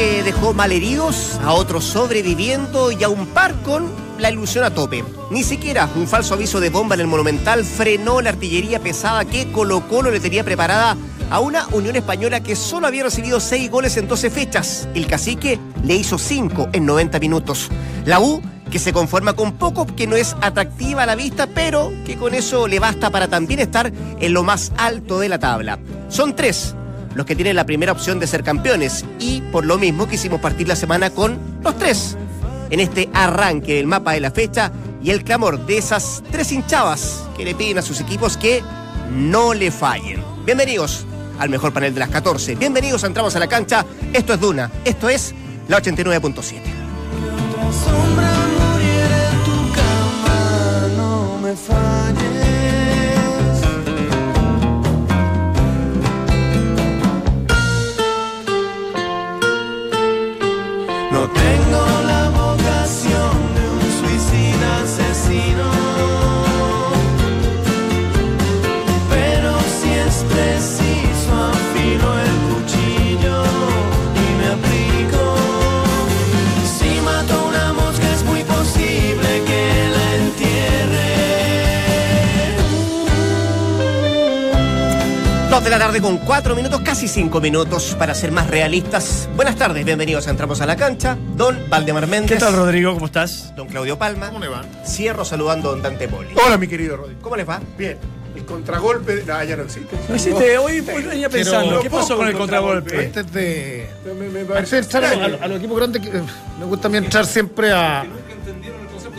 dejó malheridos, a otros sobreviviendo y a un par con la ilusión a tope. Ni siquiera un falso aviso de bomba en el Monumental frenó la artillería pesada que Colo Colo le tenía preparada a una Unión Española que solo había recibido 6 goles en 12 fechas. El cacique le hizo 5 en 90 minutos. La U que se conforma con poco, que no es atractiva a la vista, pero que con eso le basta para también estar en lo más alto de la tabla. Son tres los que tienen la primera opción de ser campeones y por lo mismo quisimos partir la semana con los tres en este arranque del mapa de la fecha y el clamor de esas tres hinchadas que le piden a sus equipos que no le fallen. Bienvenidos al mejor panel de las 14. Bienvenidos a Entramos a la Cancha. Esto es Duna. Esto es la 89.7. No de la tarde con cuatro minutos, casi cinco minutos para ser más realistas. Buenas tardes, bienvenidos a Entramos a la Cancha. Don Valdemar Méndez. ¿Qué tal, Rodrigo? ¿Cómo estás? Don Claudio Palma. ¿Cómo le va? Cierro saludando a Don Dante Poli. Hola, mi querido Rodrigo. ¿Cómo les va? Bien. El contragolpe. de- No, ya no existe. No hiciste, hoy venía pensando, ¿qué pasó con el contragolpe? Antes de, Me, me parece a, extraño. a los equipos grandes, que, eh, me gusta a mí entrar siempre a.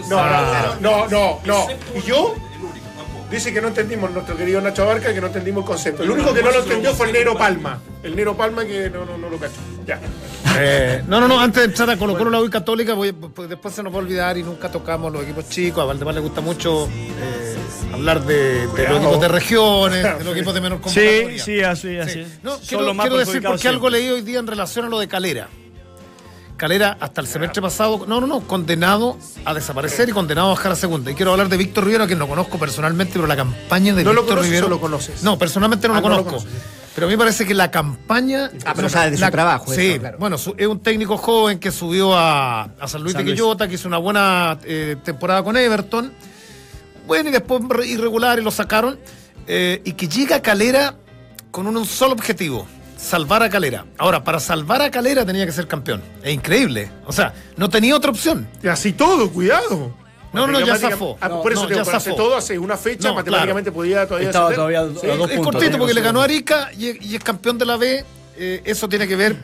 No, no, no, no, no. ¿Y yo? Dice que no entendimos, nuestro querido Nacho Abarca, que no entendimos el concepto. El único que no lo entendió fue el Nero Palma. El Nero Palma que no, no, no lo cachó. Ya. Eh, no, no, no, antes de entrar a Colo Colo, la U Católica, voy- pues después se nos va a olvidar y nunca tocamos los equipos chicos. A Valdemar le gusta mucho eh, hablar de, de los equipos de regiones, de los equipos de menor Sí, sí, así, así. No, quiero, quiero decir porque algo leí hoy día en relación a lo de Calera. Calera hasta el semestre pasado, no, no, no, condenado a desaparecer y condenado a bajar a segunda. Y quiero hablar de Víctor Rivero, que no conozco personalmente, pero la campaña de ¿No lo Víctor conoces Rivero. o lo conoces? No, personalmente no Ah, lo no lo conozco. pero a mí me parece que la campaña. Ah, pero sabe de su la- trabajo, Sí, eso, claro. bueno, su- es un técnico joven que subió a, a San Luis San de Luis. Quillota, que hizo una buena eh, temporada con Everton. Bueno, y después re- irregular y lo sacaron. eh, y que llega a Calera con un, un solo objetivo: salvar a Calera. Ahora, para salvar a Calera tenía que ser campeón. Es increíble. O sea, no tenía otra opción. Y así todo, cuidado. No, no, ya zafó. Ah, No, por eso no, te digo, ya zafó. todo hace una fecha, No, matemáticamente podía todavía Estaba todavía a dos Es puntos. cortito porque le ganó a Arica y, y es campeón de la B. Eh, eso tiene que ver,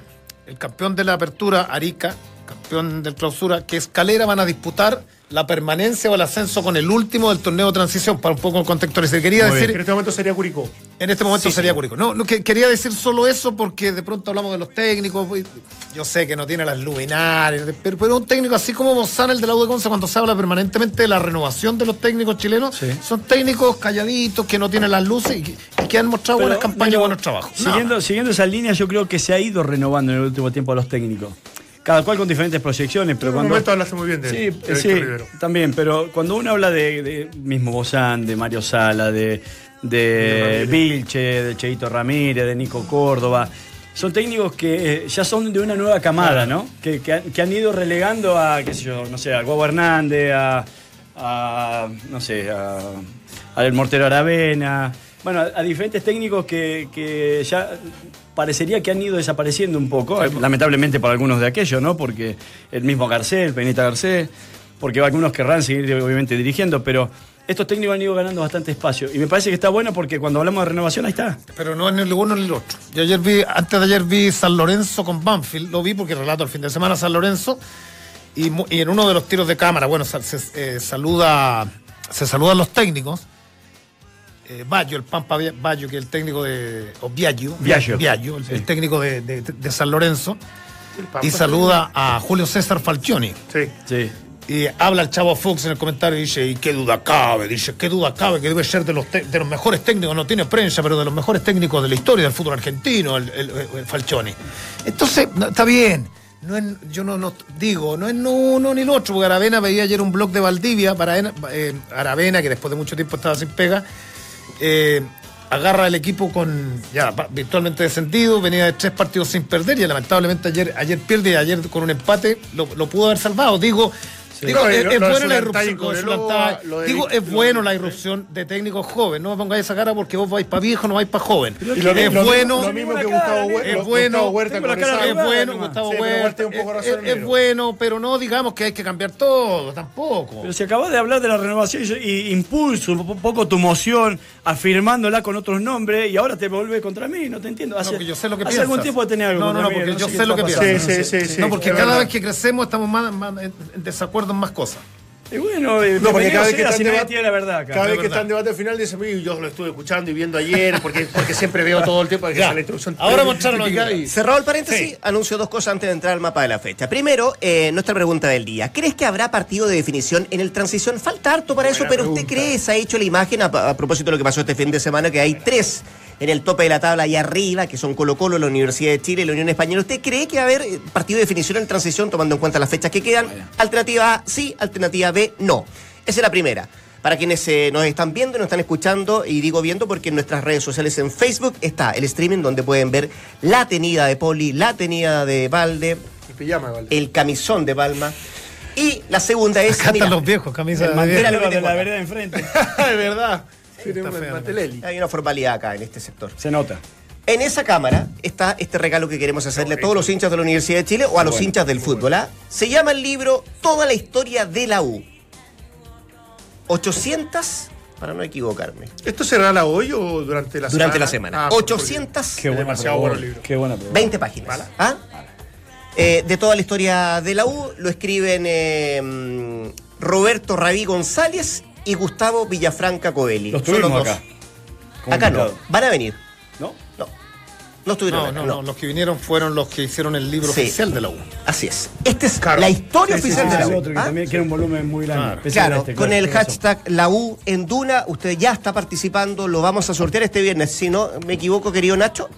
el campeón de la apertura, Arica, campeón del clausura, que Escalera van a disputar la permanencia o el ascenso con el último del torneo de transición, para un poco contextualizar. Quería Muy decir, en este momento sería Curicó. en este momento Sí, sería sí. Curicó. No, no, que- quería decir solo eso porque de pronto hablamos de los técnicos. Yo sé que no tiene las luminarias, pero, pero un técnico así como Bozán, el de la U de Conce, cuando se habla permanentemente de la renovación de los técnicos chilenos, Sí. son técnicos calladitos que no tienen las luces y que, y que han mostrado Pero, buenas campañas y buenos trabajos. Siguiendo, siguiendo esa línea, yo creo que se ha ido renovando en el último tiempo a los técnicos. Cada cual con diferentes proyecciones, pero en un cuando. momento hablaste muy bien de, Sí, de sí, también, pero cuando uno habla de, de mismo Bozán, de Mario Sala, de, de Vilche, de Cheito Ramírez, de Nico Córdoba, son técnicos que eh, ya son de una nueva camada, ¿no? Que, que han, que han ido relegando a, qué sé yo, no sé, a Guau Hernández, a, a, no sé, a, al Mortero Aravena, bueno, a, a diferentes técnicos que, que ya parecería que han ido desapareciendo un poco, lamentablemente para algunos de aquellos, ¿no? Porque el mismo Garcés, Penita Garcés, porque algunos querrán seguir obviamente dirigiendo, pero estos técnicos han ido ganando bastante espacio. Y me parece que está bueno porque cuando hablamos de renovación, ahí está. Pero no en el uno ni el otro. Yo ayer vi, antes de ayer vi San Lorenzo con Banfield, lo vi porque relato el fin de semana San Lorenzo, y, en uno de los tiros de cámara, bueno, se, eh, saluda, se saludan los técnicos. Eh, el Pampa Bayo, que es el técnico de. O. Viaggio, el, Sí. el técnico de, de- de San Lorenzo, y saluda a Julio César Falcioni. Sí. Sí. Y habla el chavo Fox en el comentario y dice, ¿y qué duda cabe? Dice, ¿qué duda cabe? Que debe ser de los, te- de los mejores técnicos, no tiene prensa, pero de los mejores técnicos de la historia del fútbol argentino, el, el- el Falcioni. Entonces, no, está bien. No es- yo no, no digo, no es uno ni el otro, porque Aravena veía ayer un blog de Valdivia para eh, Aravena, que después de mucho tiempo estaba sin pega, eh, agarra el equipo con ya virtualmente descendido, venía de tres partidos sin perder y lamentablemente ayer, ayer pierde y ayer con un empate lo, lo pudo haber salvado. Digo, digo es, la irrupción. digo, bueno la irrupción de técnicos jóvenes. No me pongáis esa cara porque vos vais para viejo, no vais para joven. Es lo- bueno. lo mismo que Gustavo Huerta. es bueno, Gustavo Huerta Es bueno. Gustavo pero Huerta. Es- bueno, no digamos que hay que cambiar todo, tampoco. Pero si acabas de hablar de la renovación y, impulso un po- poco tu moción, afirmándola con otros nombres, y ahora te vuelves contra mí, no te entiendo. Hace, No, que yo sé lo que hace piensas. algún tiempo tenés algo No, no, no, porque yo sé lo que sí. no, porque cada vez que crecemos estamos más, en, en en más cosas. Y bueno, eh, No, porque cada vez que sea está si en nadie debate, la verdad acá. cada vez que está en debate final dice, "Mira, yo lo estuve escuchando y viendo ayer, porque, porque siempre veo todo el tiempo que Ya. la introducción. Ahora aquí. y- Cerrado el paréntesis, anuncio dos cosas antes de entrar al mapa de la fecha. Primero, eh, nuestra pregunta del día. ¿Crees que habrá partido de definición en el transición? Falta harto para eso, pero ¿usted cree, se ha hecho la imagen a, a propósito de lo que pasó este fin de semana, que hay tres en el tope de la tabla ahí arriba, que son Colo Colo, la Universidad de Chile y la Unión Española? ¿Usted cree que va a haber eh, partido de definición en transición tomando en cuenta las fechas que quedan? Alternativa A, sí. Alternativa B, no. Esa es la primera. Para quienes eh, nos están viendo y nos están escuchando, y digo viendo porque en nuestras redes sociales en Facebook está el streaming donde pueden ver la tenida de Poli, la tenida de Valde, El pijama, igual. el camisón de Palma. Y la segunda es. Acá mira, están los viejos, camisas de mantel Mira lo que de tengo la de enfrente. es verdad. Hay una formalidad acá en este sector. Se nota. En esa cámara está este regalo que queremos hacerle a todos los hinchas de la Universidad de Chile o a los hinchas del fútbol. ¿ah? Se llama el libro Toda la historia de la U. 800, para no equivocarme, ¿Esto se regala hoy o durante la semana? durante la semana. Ah, porque- 800 Qué buena demasiado bueno el libro. Qué buena pregunta. 20 páginas. ¿ah? Eh, de toda la historia de la U lo escriben eh, Roberto Rabí González y Gustavo Villafranca Coelli. Los Son tuvimos dos. acá. Acá no, van a venir. ¿No? No, no estuvieron No, acá, no, no. no, los que vinieron fueron los que hicieron el libro Sí. oficial de la U. Así es. Esta es Claro. la historia Sí, oficial sí, de la U. otro que ¿ah? también quiere un volumen muy grande. Claro. Este, con claro, el hashtag la U en Duna, usted ya está participando, lo vamos a sortear este viernes. Si no me equivoco, querido Nacho.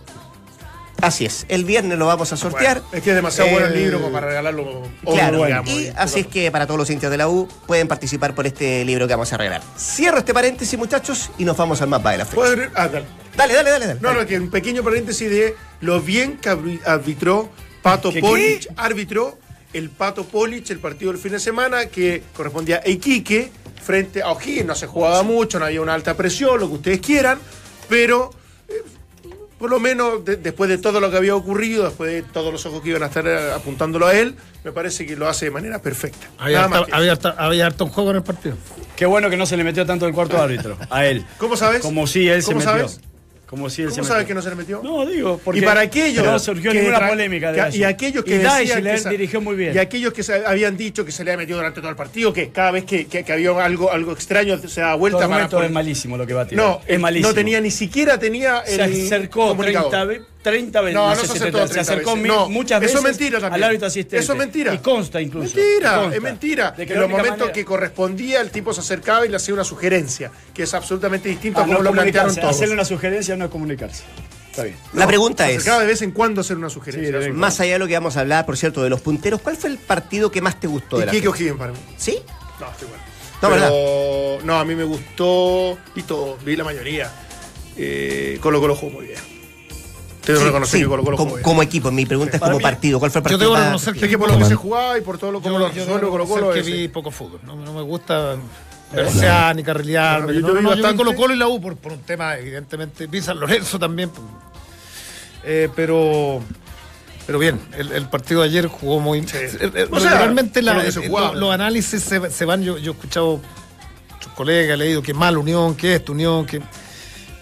Así es, el viernes lo vamos a sortear. Bueno, es que es demasiado bueno el Eh, libro como para regalarlo. hoy, Claro, digamos, y así es que para todos los hinchas de la U pueden participar por este libro que vamos a regalar. Cierro este paréntesis, muchachos, y nos vamos al mapa de la fecha. Ah, dale. Dale, dale, dale. dale. No, no, que un pequeño paréntesis de lo bien que arbitró Pato ¿Qué, Polich, arbitró el Pato Polich el partido del fin de semana que correspondía a Iquique frente a O'Higgins. No se jugaba mucho, no había una alta presión, lo que ustedes quieran, pero eh, por lo menos de- después de todo lo que había ocurrido, después de todos los ojos que iban a estar apuntándolo a él, me parece que lo hace de manera perfecta. Había, harta, había, harta- había harto juego en el partido. Qué bueno que no se le metió tanto el cuarto árbitro a él. ¿Cómo sabes? Como si él se ¿Cómo metió. sabes? Como si él ¿Cómo se sabes metió. que no se le metió? No, digo, porque y para aquellos no surgió que ninguna polémica de que- eso. y aquellos que y decían que dirigió muy bien. y aquellos que se habían dicho que se le había metido durante todo el partido que cada vez que, que- había algo algo extraño se daba Todo vuelta para momento es malísimo lo que va a tirar. no es malísimo. no tenía ni siquiera tenía se el acercó comunicador. 30, ve- 30 veces. No, no se acercó 30, 30 se acercó veces. mi- No, muchas eso veces es mentira también. al árbitro asistente. Eso es mentira. Y consta incluso. Mentira, consta. es mentira. De que en los momentos manera- que correspondía, el tipo se acercaba y le hacía una sugerencia, que es absolutamente distinto Ah, a como no lo plantearon todos. Hacerle una sugerencia no es comunicarse. Está bien. La pregunta Se es, acercaba de vez en cuando hacer una sugerencia. Sí, de más allá de lo que vamos a hablar, por cierto, de los punteros, ¿cuál fue el partido que más te gustó de y la Kike fecha? O'Higgins para mí. ¿Sí? No, estoy bueno. No, Pero, no, a mí me gustó, y todo, vi la mayoría. Eh, Colo Colo jugó muy bien. Tengo que Sí, reconocer sí, que Colo Colo jugó como, equipo, mi pregunta es Para como mí- partido. ¿Cuál fue el Yo partido? debo más- reconocer que Es que por lo que se jugaba y por todo lo Yo, lo yo resuelve Colo Colo que vi poco fútbol. No, no me gusta versear ni carrilear. No, No, yo no, no, yo vi. Colo Colo y la U por, por un tema, evidentemente. Vi San Lorenzo también. pues. Eh, pero. Pero bien, el, el partido de ayer jugó muy. Sí. Eh, eh, O sea, regularmente la- que se eh, jugaba. lo- los análisis se, se van. Yo, yo he escuchado muchos colegas, he leído que mal Unión, que esto, Unión, que.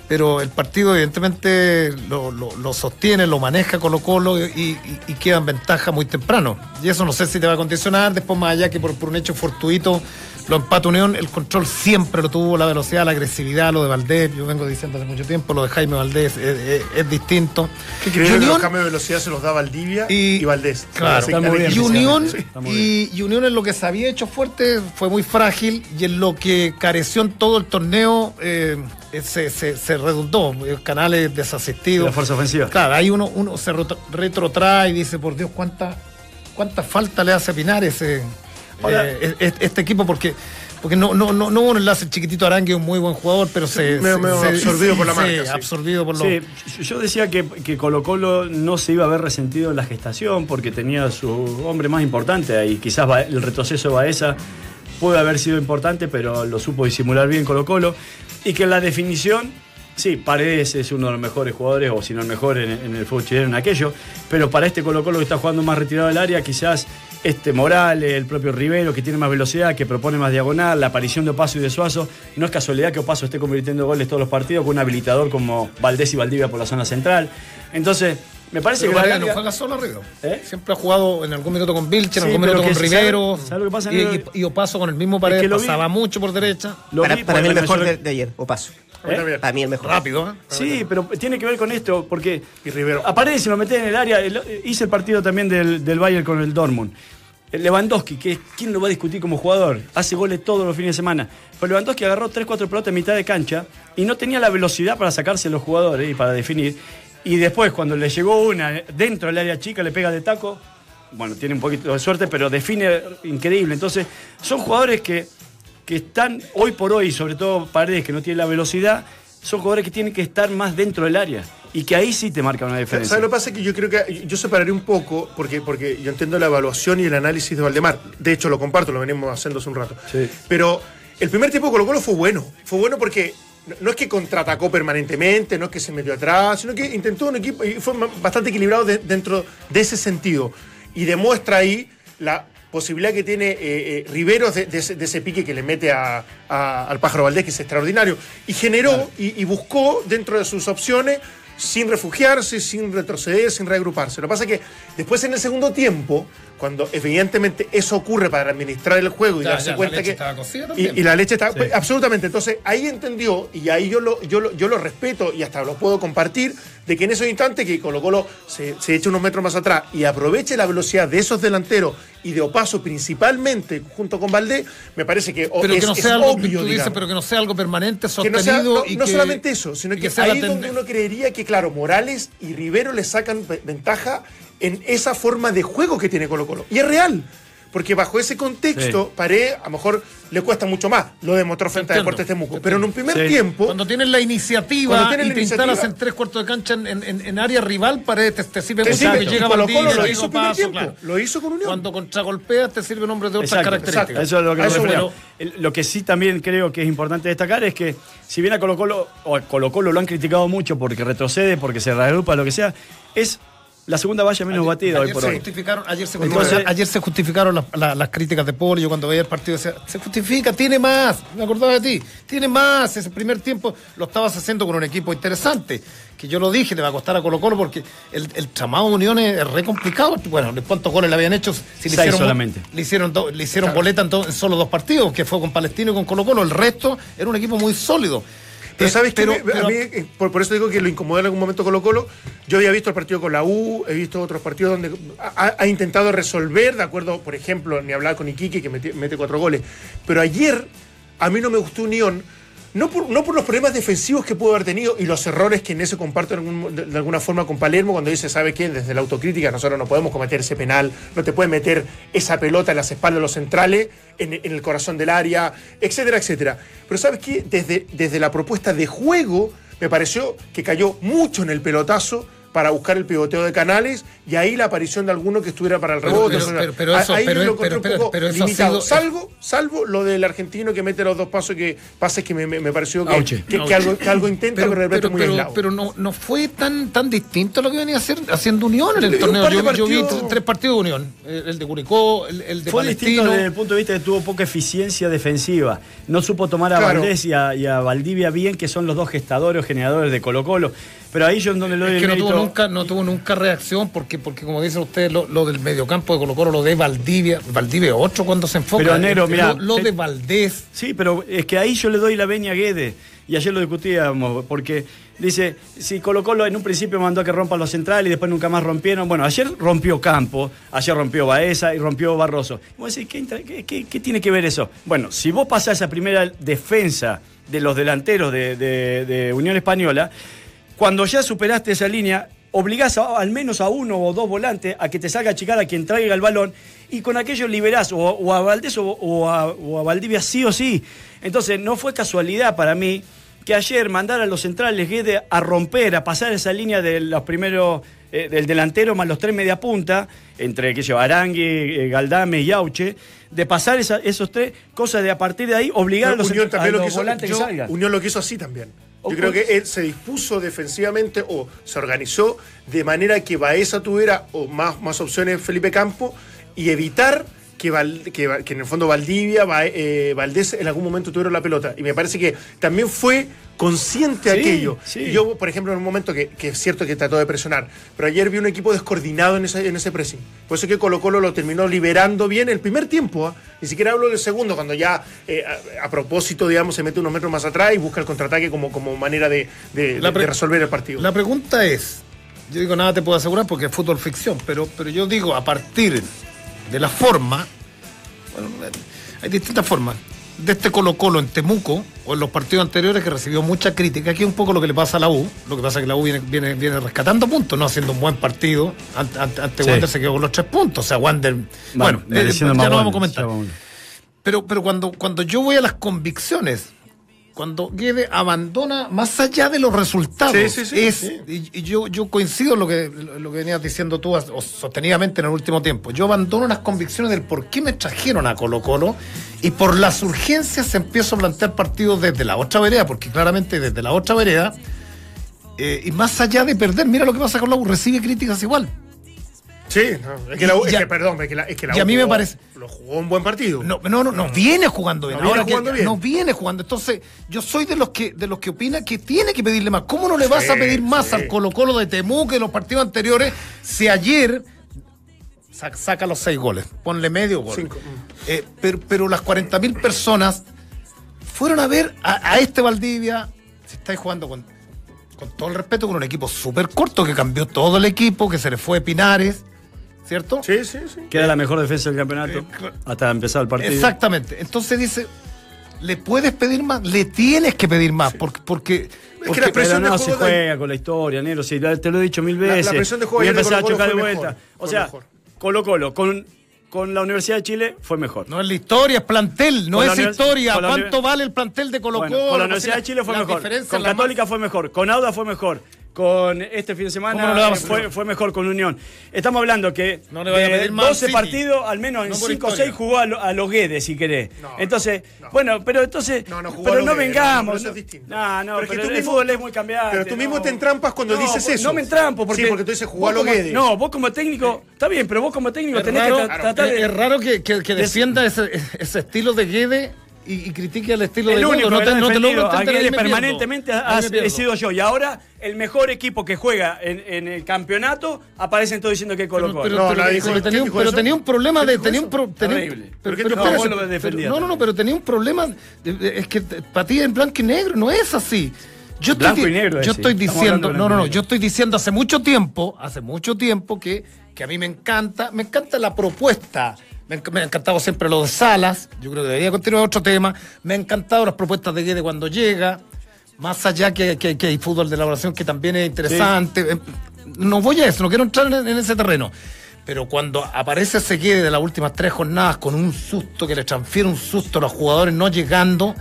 Pero el partido, evidentemente, lo, lo- lo sostiene, lo maneja Colo Colo y, y- y queda en ventaja muy temprano. Y eso no sé si te va a condicionar. Después, más allá que por, por un hecho fortuito lo empata Unión, el control siempre lo tuvo, la velocidad, la agresividad, lo de Valdés. Yo vengo diciendo hace mucho tiempo, lo de Jaime Valdés es, es- es distinto. ¿Qué crees que los cambios de velocidad se los da Valdivia y, y- Valdés? Claro, Se está muy bien. y Unión, Sí. está muy y, y Unión en lo que se había hecho fuerte fue muy frágil y en lo que careció en todo el torneo eh, se, se- se redundó. eh, Canales desasistidos. La fuerza ofensiva. Claro, ahí uno, uno se retro- retrotrae y dice, por Dios, cuánta, cuánta falta le hace a Pinar ese, Ahora- eh, es- es- este equipo, porque porque no, no, no, no hubo un enlace el chiquitito Arangue, un muy buen jugador, pero se, se- absorbido por la marca, sí. absorbido por Sí, yo decía que, que Colo Colo no se iba a ver resentido en la gestación porque tenía su hombre más importante ahí. Quizás el retroceso de Baeza puede haber sido importante, pero lo supo disimular bien Colo Colo. Y que la definición, sí, Paredes es uno de los mejores jugadores, o si no el mejor en, en el fútbol chileno en aquello, pero para este Colo Colo que está jugando más retirado del área, quizás este Morales, el propio Rivero, que tiene más velocidad, que propone más diagonal, la aparición de Opaso y de Suazo, no es casualidad que Opaso esté convirtiendo goles todos los partidos con un habilitador como Valdés y Valdivia por la zona central. Entonces, me parece Pero que la Varela no juega solo arriba. ¿Eh? Siempre ha jugado en algún minuto con Vilche, en Sí, algún minuto que con Rivero. ¿sabe lo que pasa, y, y, y Opaso con el mismo pared, que lo vi- pasaba mucho por derecha. lo Para, vi para mí el mejor me de, ayer, Opaso. También. Para mí el mejor. Rápido, ¿eh? Sí, pero tiene que ver con esto, porque Y Rivero. aparece, lo mete en el área. el- hice el partido también del, del Bayern con el Dortmund. El Lewandowski, que es- ¿quién lo va a discutir como jugador? Hace goles todos los fines de semana. Pero Lewandowski agarró 3-4 pelotas en mitad de cancha y no tenía la velocidad para sacarse los jugadores y para definir. Y después, cuando le llegó una dentro del área chica, le pega de taco. Bueno, tiene un poquito de suerte, pero define increíble. Entonces, son jugadores que, que están hoy por hoy, sobre todo Paredes, que no tiene la velocidad, son jugadores que tienen que estar más dentro del área. Y que ahí sí te marca una diferencia. ¿Sabes lo que pasa? Que yo creo que yo separaría un poco, porque, porque yo entiendo la evaluación y el análisis de Valdemar. De hecho, lo comparto, lo venimos haciendo hace un rato. Sí. Pero el primer tiempo Colo Colo fue bueno. Fue bueno porque no- es que contraatacó permanentemente, no es que se metió atrás, sino que intentó un equipo y fue bastante equilibrado de- dentro de ese sentido. Y demuestra ahí la posibilidad que tiene eh, eh, Riveros de, de ese, de ese pique que le mete a- a- al pájaro Valdés, que es extraordinario. Y generó y, y buscó dentro de sus opciones sin refugiarse, sin retroceder, sin reagruparse. Lo que pasa es que después en el segundo tiempo, cuando evidentemente eso ocurre para administrar el juego y Ya, darse ya, la cuenta leche que... estaba cocida y, también. y la leche está... pues, absolutamente. Entonces ahí entendió y ahí yo lo, yo, lo, yo lo respeto y hasta lo puedo compartir, de que en esos instantes que Colo Colo se, se eche unos metros más atrás y aproveche la velocidad de esos delanteros y de Opaso principalmente junto con Valdés, me parece que Pero es, que no es sea algo, obvio, tú dices, digamos. pero que no sea algo permanente, Que sostenido no, sea- no- y no que- solamente eso, sino que, sea la ahí es donde uno creería que, claro, Morales y Rivero le sacan ve- ventaja en esa forma de juego que tiene Colo Colo. Y es real. Porque bajo ese contexto, Pared a lo mejor le cuesta mucho más. Lo demostró frente a Entiendo, Deportes Temuco. Pero en un primer Sí. tiempo. Cuando tienes la iniciativa Cuando tienes y la te iniciativa- instalas en tres cuartos de cancha en, en- en área rival, paredes te, te sirve Te mucho sirve. que llega Colo Colo lo hizo primer tiempo. claro. Lo hizo con Unión. Cuando contragolpeas te sirven hombres de otras Exacto, características. exacto. Eso es lo que A me voy. El- Lo que sí también creo que es importante destacar es que, si bien a Colo Colo, o a Colo Colo lo han criticado mucho porque retrocede, porque se reagrupa, lo que sea, es la segunda valla menos batida hoy Ayer por se, hoy. justificaron, ayer, se Entonces- justificaron, ayer se justificaron las, la- las críticas de Poli. Yo cuando veía el partido decía, se justifica, tiene más. Me acordaba de ti, tiene más. Ese primer tiempo lo estabas haciendo con un equipo interesante. Que yo lo dije, le va a costar a Colo Colo porque el, el tramado de Unión es re complicado. Bueno, ¿cuántos goles le habían hecho? Si le Seis hicieron, solamente. Le hicieron, do- le hicieron boleta en, en solo dos partidos, que fue con Palestino y con Colo Colo. El resto era un equipo muy sólido. Pero Eh, sabes que a mí, eh, por, por eso digo que lo incomodó en algún momento Colo Colo. Yo había visto el partido con la U, he visto otros partidos donde ha, ha intentado resolver, de acuerdo, por ejemplo, ni hablar con Iquique que mete, mete cuatro goles. Pero ayer a mí no me gustó Unión, no por, no por los problemas defensivos que pudo haber tenido y los errores que en eso comparto de, alguna forma con Palermo cuando dice, ¿sabe qué? Desde la autocrítica nosotros no podemos cometer ese penal, no te puede meter esa pelota en las espaldas de los centrales, en, en el corazón del área, etcétera, etcétera. Pero ¿sabes qué? Desde, desde la propuesta de juego me pareció que cayó mucho en el pelotazo para buscar el pivoteo de canales y ahí la aparición de alguno que estuviera para el Pero- rebote. pero- o sea, pero- pero eso- ahí pero- yo lo pero- encontré pero- un poco pero eso ha limitado. sido- salvo, salvo lo del argentino que mete los dos pasos que pases que me, me- me pareció que, Auche. que- que algo, que algo intenta, pero, de repente muy pero, aislado. pero no, no fue tan, tan distinto a lo que venía a hacer, haciendo Unión en el torneo. Yo, yo vi tres partidos de Unión. El, de Curicó, el, el de Fue distinto desde el punto de vista que tuvo poca eficiencia defensiva. No supo tomar a Claro. Valdés y a, y a Valdivia bien, que son los dos gestadores o generadores de Colo Colo. Pero ahí yo en donde lo doy Es el que no mérito- nunca, no tuvo nunca reacción porque, porque como dicen ustedes, lo, lo del mediocampo de Colo Colo, lo de Valdivia, Valdivia 8 cuando se enfoca. Pero, Negro, Lo- mirá, lo, te- de Valdés. Sí, pero es que ahí yo le doy la veña a Guede. Y ayer lo discutíamos, porque dice, si Colo Colo en un principio mandó a que rompan los centrales y después nunca más rompieron. Bueno, ayer rompió Campo, ayer rompió Baeza y rompió Barroso. Y vos decís, ¿qué, qué- qué- qué tiene que ver eso? Bueno, si vos pasás esa primera defensa de los delanteros de, de- de Unión Española, cuando ya superaste esa línea, obligás a- al menos a uno o dos volantes a que te salga a achicar a quien traiga el balón y con aquello liberás o, o a Valdés o, o a, o a Valdivia sí o sí. Entonces no fue casualidad para mí que ayer mandara a los centrales Guede a romper, a pasar esa línea de los primeros, eh, del delantero más los tres media punta, entre que yo, Arangui, eh, Galdame y Auche, de pasar esa- esos tres cosas de a partir de ahí obligar a los, Unión a lo los quiso, volantes yo- que salgan. Unión lo quiso así también. Yo creo que él se dispuso defensivamente o se organizó de manera que Baeza tuviera o más, más opciones en Felipe Campo y evitar que, Val- que, Va- que en el fondo Valdivia, Va- eh, Valdés en algún momento tuvieron la pelota. Y me parece que también fue consciente Sí, aquello. sí. Yo, por ejemplo, en un momento que, que es cierto que trató de presionar, pero ayer vi un equipo descoordinado en ese, en ese pressing. Por eso que Colo Colo lo terminó liberando bien el primer tiempo. ¿ah? Ni siquiera hablo del segundo, cuando ya eh, a, a propósito, digamos, se mete unos metros más atrás y busca el contraataque como, como manera de, de resolver el partido. La pregunta es, yo digo nada te puedo asegurar porque es fútbol ficción, pero, pero yo digo a partir de la forma, bueno, hay distintas formas, de este Colo Colo en Temuco o en los partidos anteriores que recibió mucha crítica, aquí es un poco lo que le pasa a la U, lo que pasa es que la U viene, viene, viene rescatando puntos, no haciendo un buen partido, ante, ante- ante Sí. Wander se quedó con los tres puntos, o sea, Wander, bueno, eh, ya no vamos a comentar. Pero, pero cuando, cuando yo voy a las convicciones, cuando Guede abandona más allá de los resultados, Sí, sí, sí, es, y, y yo, yo coincido en lo que, lo que venías diciendo tú o sostenidamente en el último tiempo. Yo abandono las convicciones del por qué me trajeron a Colo Colo y por las urgencias empiezo a plantear partidos desde la otra vereda, porque claramente desde la otra vereda, eh, y más allá de perder, mira lo que pasa con la U, recibe críticas igual. Sí, no, es que la es Ya- que, perdón, es que la, es que la y a mí me jugó- parece- Lo jugó un buen partido. No, no, no, no viene jugando bien. No viene Ahora que- jugando bien. No viene jugando. Entonces, yo soy de los que de los que opina que tiene que pedirle más. ¿Cómo no le vas Sí, a pedir más sí. al Colo Colo de Temuco en los partidos anteriores si ayer sa- saca los seis goles? Ponle medio gol. Cinco. Eh, pero, pero las 40 mil personas fueron a ver a, a este Valdivia. Si estáis jugando con, con todo el respeto, con un equipo súper corto que cambió todo el equipo, que se le fue Pinares, ¿cierto? Sí, sí, sí. Que era la mejor defensa del campeonato Eh, hasta empezar el partido. Exactamente. Entonces dice, ¿le puedes pedir más? Le tienes que pedir más, porque... porque, porque- la Pero presión de no se juego juega con la historia, Nero. Sí, te lo he dicho mil La- la veces. presión de juego y de empezar a chocar de vuelta. mejor, o sea, mejor. Colo Colo con, con la Universidad de Chile fue mejor. No es la historia, es plantel, no Con la es historia. la ¿Cuánto vale el plantel de Colo Colo? Bueno, con la Universidad de Chile fue mejor. Con la Católica más- fue mejor. Con Auda fue mejor. Con este fin de ¿Cómo semana no fue, fue mejor con Unión. Estamos hablando que No le vaya a de pedir más 12 City. partidos, al menos en No por 5 o historia. 6 jugó a, lo- a los Guedes, si querés. No, entonces, no. bueno, pero entonces. No, no jugó a pero los no Guedes, vengamos. no, no, es distinto. No, no, Pero es que pero tú el mismo- fútbol es muy cambiante. pero tú mismo no. te entrampas cuando No, dices vos- eso. No me entrampo porque. Sí, porque tú dices jugó a los Guedes. No, vos como técnico. Está bien, pero vos como técnico Es tenés raro, que tra- tratar es- de. es raro que, que- que de- defienda ese, ese estilo de Guede y, y critique el estilo El de único que lo no te defendido logro a entender, ahí Guedes me pierdo. permanentemente ha, he sido yo. Y ahora el mejor equipo que juega en, en el campeonato aparecen todos diciendo que es Colo Pero, Colo. pero- No, pero- dijo- pero tenía, ¿quién un, pero tenía un problema ¿Quién de. Tenía un pro- tenía pero- ¿Pero No, lo no, no, no, pero tenía un problema. de- de- Es que para ti en blanco y negro no es así. Yo estoy, Blanco y di- negro es, yo estoy diciendo, no, no, y no, yo estoy diciendo hace mucho tiempo, hace mucho tiempo que, que a mí me encanta, me encanta la propuesta. Me, me ha encantado siempre lo de Salas, yo creo que debería continuar otro tema. Me han encantado las propuestas de Guede cuando llega, más allá que, que- que hay fútbol de elaboración que también es interesante. Eh, No voy a eso, no quiero entrar en, en ese terreno. Pero cuando aparece ese Guede de las últimas tres jornadas con un susto que le transfiere un susto a los jugadores no llegando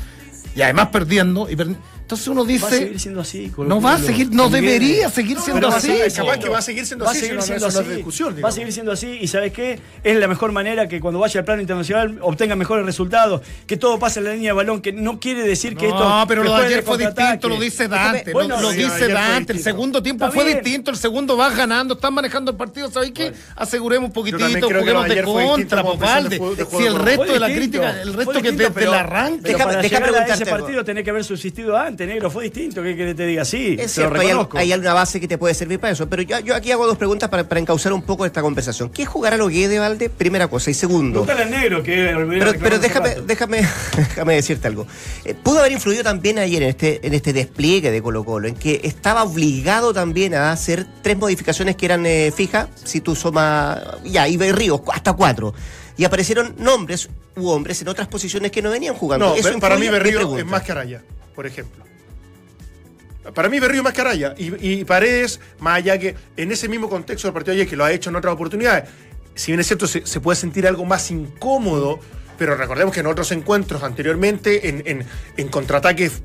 y además perdiendo, y per- entonces uno Va a dice, seguir siendo así. No va a seguir, no debería seguir siendo así. capaz que va a seguir siendo va a así, seguir siendo así. discusión, Va a seguir siendo así y ¿sabes qué? Es la mejor manera que cuando vaya al plano internacional obtenga mejores resultados, que todo pase en la línea de balón, que no quiere decir que esto No, pero que lo de ayer fue distinto, lo dice Dante. Bueno, lo, lo sí, dice Dante. El segundo tiempo fue distinto, el segundo vas ganando, están manejando el partido. ¿Sabéis qué? Aseguremos un poquitito, juguemos de contra, Popalde. Si el resto de la crítica, el resto que el arranque. Pero Déjame- para déjame llegar a ese preguntarte algo. partido tenés que haber subsistido antes, negro. Fue distinto. ¿Qué querés que te diga? Sí, Es cierto, hay, al- reconozco. hay alguna base que te puede servir para eso. Pero yo, yo aquí hago dos preguntas para, para encauzar un poco esta conversación. ¿Qué jugará lo de Valde? Primera cosa. Y segundo. Pregúntale al negro que Pero, pero déjame, déjame, déjame decirte algo. Eh, pudo haber influido también ayer en este, en este despliegue de Colo Colo, en que estaba obligado también a hacer tres modificaciones que eran eh, fijas, si tú sumas, ya, y Ríos, hasta cuatro. Y aparecieron nombres u hombres en otras posiciones que no venían jugando. No, Eso para mí Berrío es más que Araya, por ejemplo. Para mí Berrío más que Araya. Y, y Paredes, más allá que en ese mismo contexto del partido de ayer, que lo ha hecho en otras oportunidades, si bien es cierto, se, puede sentir algo más incómodo, pero recordemos que en otros encuentros anteriormente, en, en- en contraataques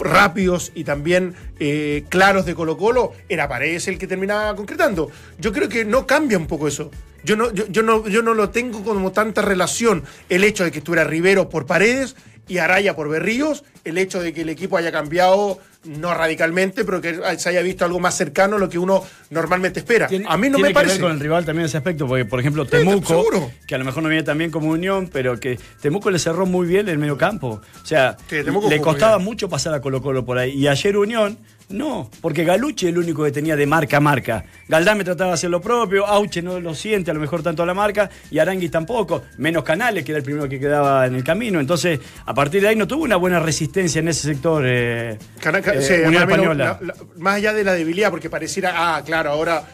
rápidos y también eh, claros de Colo Colo, era Paredes el que terminaba concretando. Yo creo que no cambia un poco eso. Yo no, yo, yo no, yo no lo tengo como tanta relación el hecho de que estuviera Rivero por Paredes y Araya por Berríos, el hecho de que el equipo haya cambiado, no radicalmente, pero que se haya visto algo más cercano a lo que uno normalmente espera. A mí no tiene me parece. que ver con el rival también ese aspecto, porque por ejemplo Temuco, seguro. que a lo mejor no viene también como Unión, pero que Temuco le cerró muy bien el medio campo. O sea, Sí, le costaba bien. mucho pasar a Colo Colo por ahí. Y ayer Unión, no, porque Galucci es el único que tenía de marca a marca. Galdame trataba de hacer lo propio, Auche no lo siente a lo mejor tanto a la marca, y Arangui tampoco, menos Canales, que era el primero que quedaba en el camino. Entonces, a partir de ahí no tuvo una buena resistencia en ese sector. eh, Cana- ca- eh, sí, no- Española. la- la- más allá de la debilidad, porque pareciera, ah, claro, ahora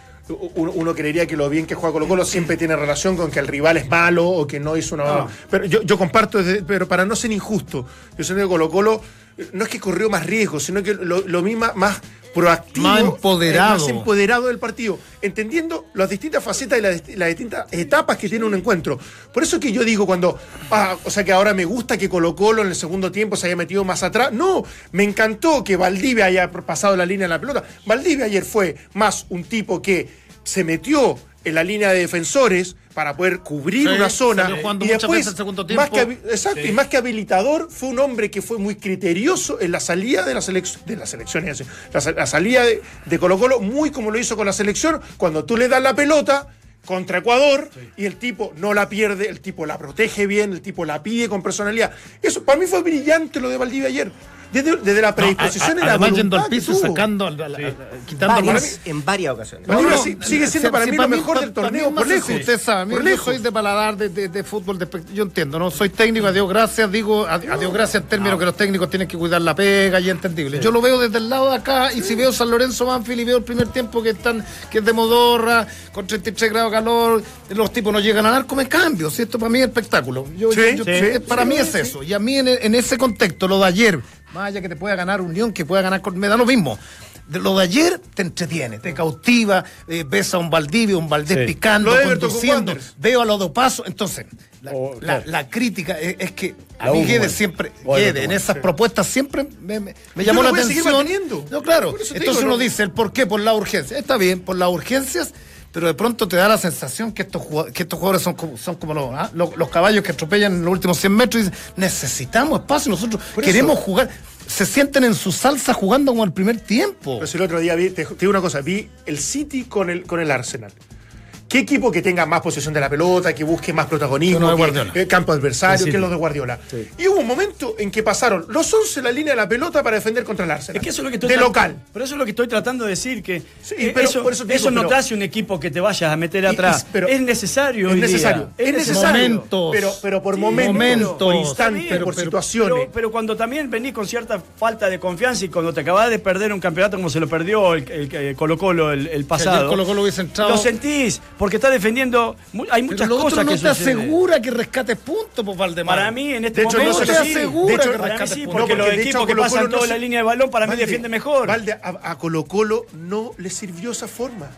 uno, creería que lo bien que juega Colo Colo siempre tiene relación con que el rival es malo o que no hizo una... No. Pero yo, yo comparto, desde- pero para no ser injusto, yo siento que Colo Colo no es que corrió más riesgo, sino que lo, lo misma, más proactivo, Más empoderado. eh, más empoderado del partido, entendiendo las distintas facetas y las distintas etapas que tiene un encuentro. Por eso que yo digo cuando, ah, o sea que ahora me gusta que Colo Colo en el segundo tiempo se haya metido más atrás. No, me encantó que Valdivia haya pasado la línea de la pelota. Valdivia ayer fue más un tipo que se metió en la línea de defensores para poder cubrir Sí, una zona y después veces el segundo más que exacto y más que habilitador fue un hombre que fue muy criterioso en la salida de la selección de la selección la, la salida de, de Colo Colo muy como lo hizo con la selección cuando tú le das la pelota contra Ecuador y el tipo no la pierde, el tipo la protege bien, el tipo la pide con personalidad. Eso para mí fue brillante lo de Valdivia ayer. Desde, desde la predisposición No, y la además yendo al piso, sacando, al- al- al- quitando Varias, en varias ocasiones. No, sí- sigue siendo si- para si mí lo mejor del torneo por lejos. usted sabe, Por yo lejos. soy de paladar de, de- de fútbol, de yo entiendo, no soy técnico, a Dios gracias, digo a, a Dios gracias en términos que los técnicos tienen que cuidar la pega y entendible. Yo lo veo desde el lado de acá y si veo San Lorenzo Banfield y veo el primer tiempo que están que es de modorra, con 33 grados de calor, los tipos no llegan al arco, me cambio, si esto para mí es espectáculo. Yo- Sí, yo- sí, para sí, mí es sí. eso. Y a mí en, en ese contexto, lo de ayer, más allá que te pueda ganar Unión, que pueda ganar, con- me da lo mismo. De lo de ayer te entretiene, te cautiva, eh, ves a un Valdivia, un Valdés Sí. picando, conduciendo, veo a los dos pasos. Entonces, la, O, la- claro. la crítica es, es que a La mí bueno. siempre, O Guedes, Everton, en bueno, esas sí. propuestas siempre me, me- me llamó la atención. No, claro. Entonces digo, uno no- dice, ¿el por qué? Por la urgencia. Está bien, por las urgencias, pero de pronto te da la sensación que estos, que estos jugadores son como, son como los, ¿ah? los, los caballos que atropellan en los últimos 100 metros y dicen, necesitamos espacio, nosotros Por queremos eso. jugar. Se sienten en su salsa jugando como el primer tiempo. Pero si el otro día vi, te, te digo una cosa, vi el City con el, con el Arsenal. ¿Qué equipo que tenga más posesión de la pelota, que busque más protagonismo, que- Guardiola. eh, campo adversario, El que los de Guardiola? Y hubo un momento en que pasaron los 11 la línea de la pelota para defender contra el Arsenal. Es que eso es lo que estoy de local. Pero eso es lo que estoy tratando de decir, que Sí, eh, pero eso, por eso te eso digo, no pero- te hace un equipo que te vayas a meter atrás. y- pero- es necesario. Es hoy día. necesario. Es necesario. Momentos. Pero, pero por momentos, Momentos. por instantes, por pero- situaciones. Pero, pero cuando también venís con cierta falta de confianza y cuando te acabas de perder un campeonato como se lo perdió el, el- el Colo Colo el, el pasado. Colo Colo hubiese entrado- Lo sentís, porque está defendiendo. Hay muchas Pero lo cosas otro no que te asegura que rescates puntos, pues Valdemar. Para mí, en este De hecho, momento, no se te sí. asegura De hecho, que rescates sí, puntos. porque No, los equipos que Colo pasan Colo no toda se- la línea de balón para mí defiende mejor. Valde, a, a Colo Colo no le sirvió esa forma.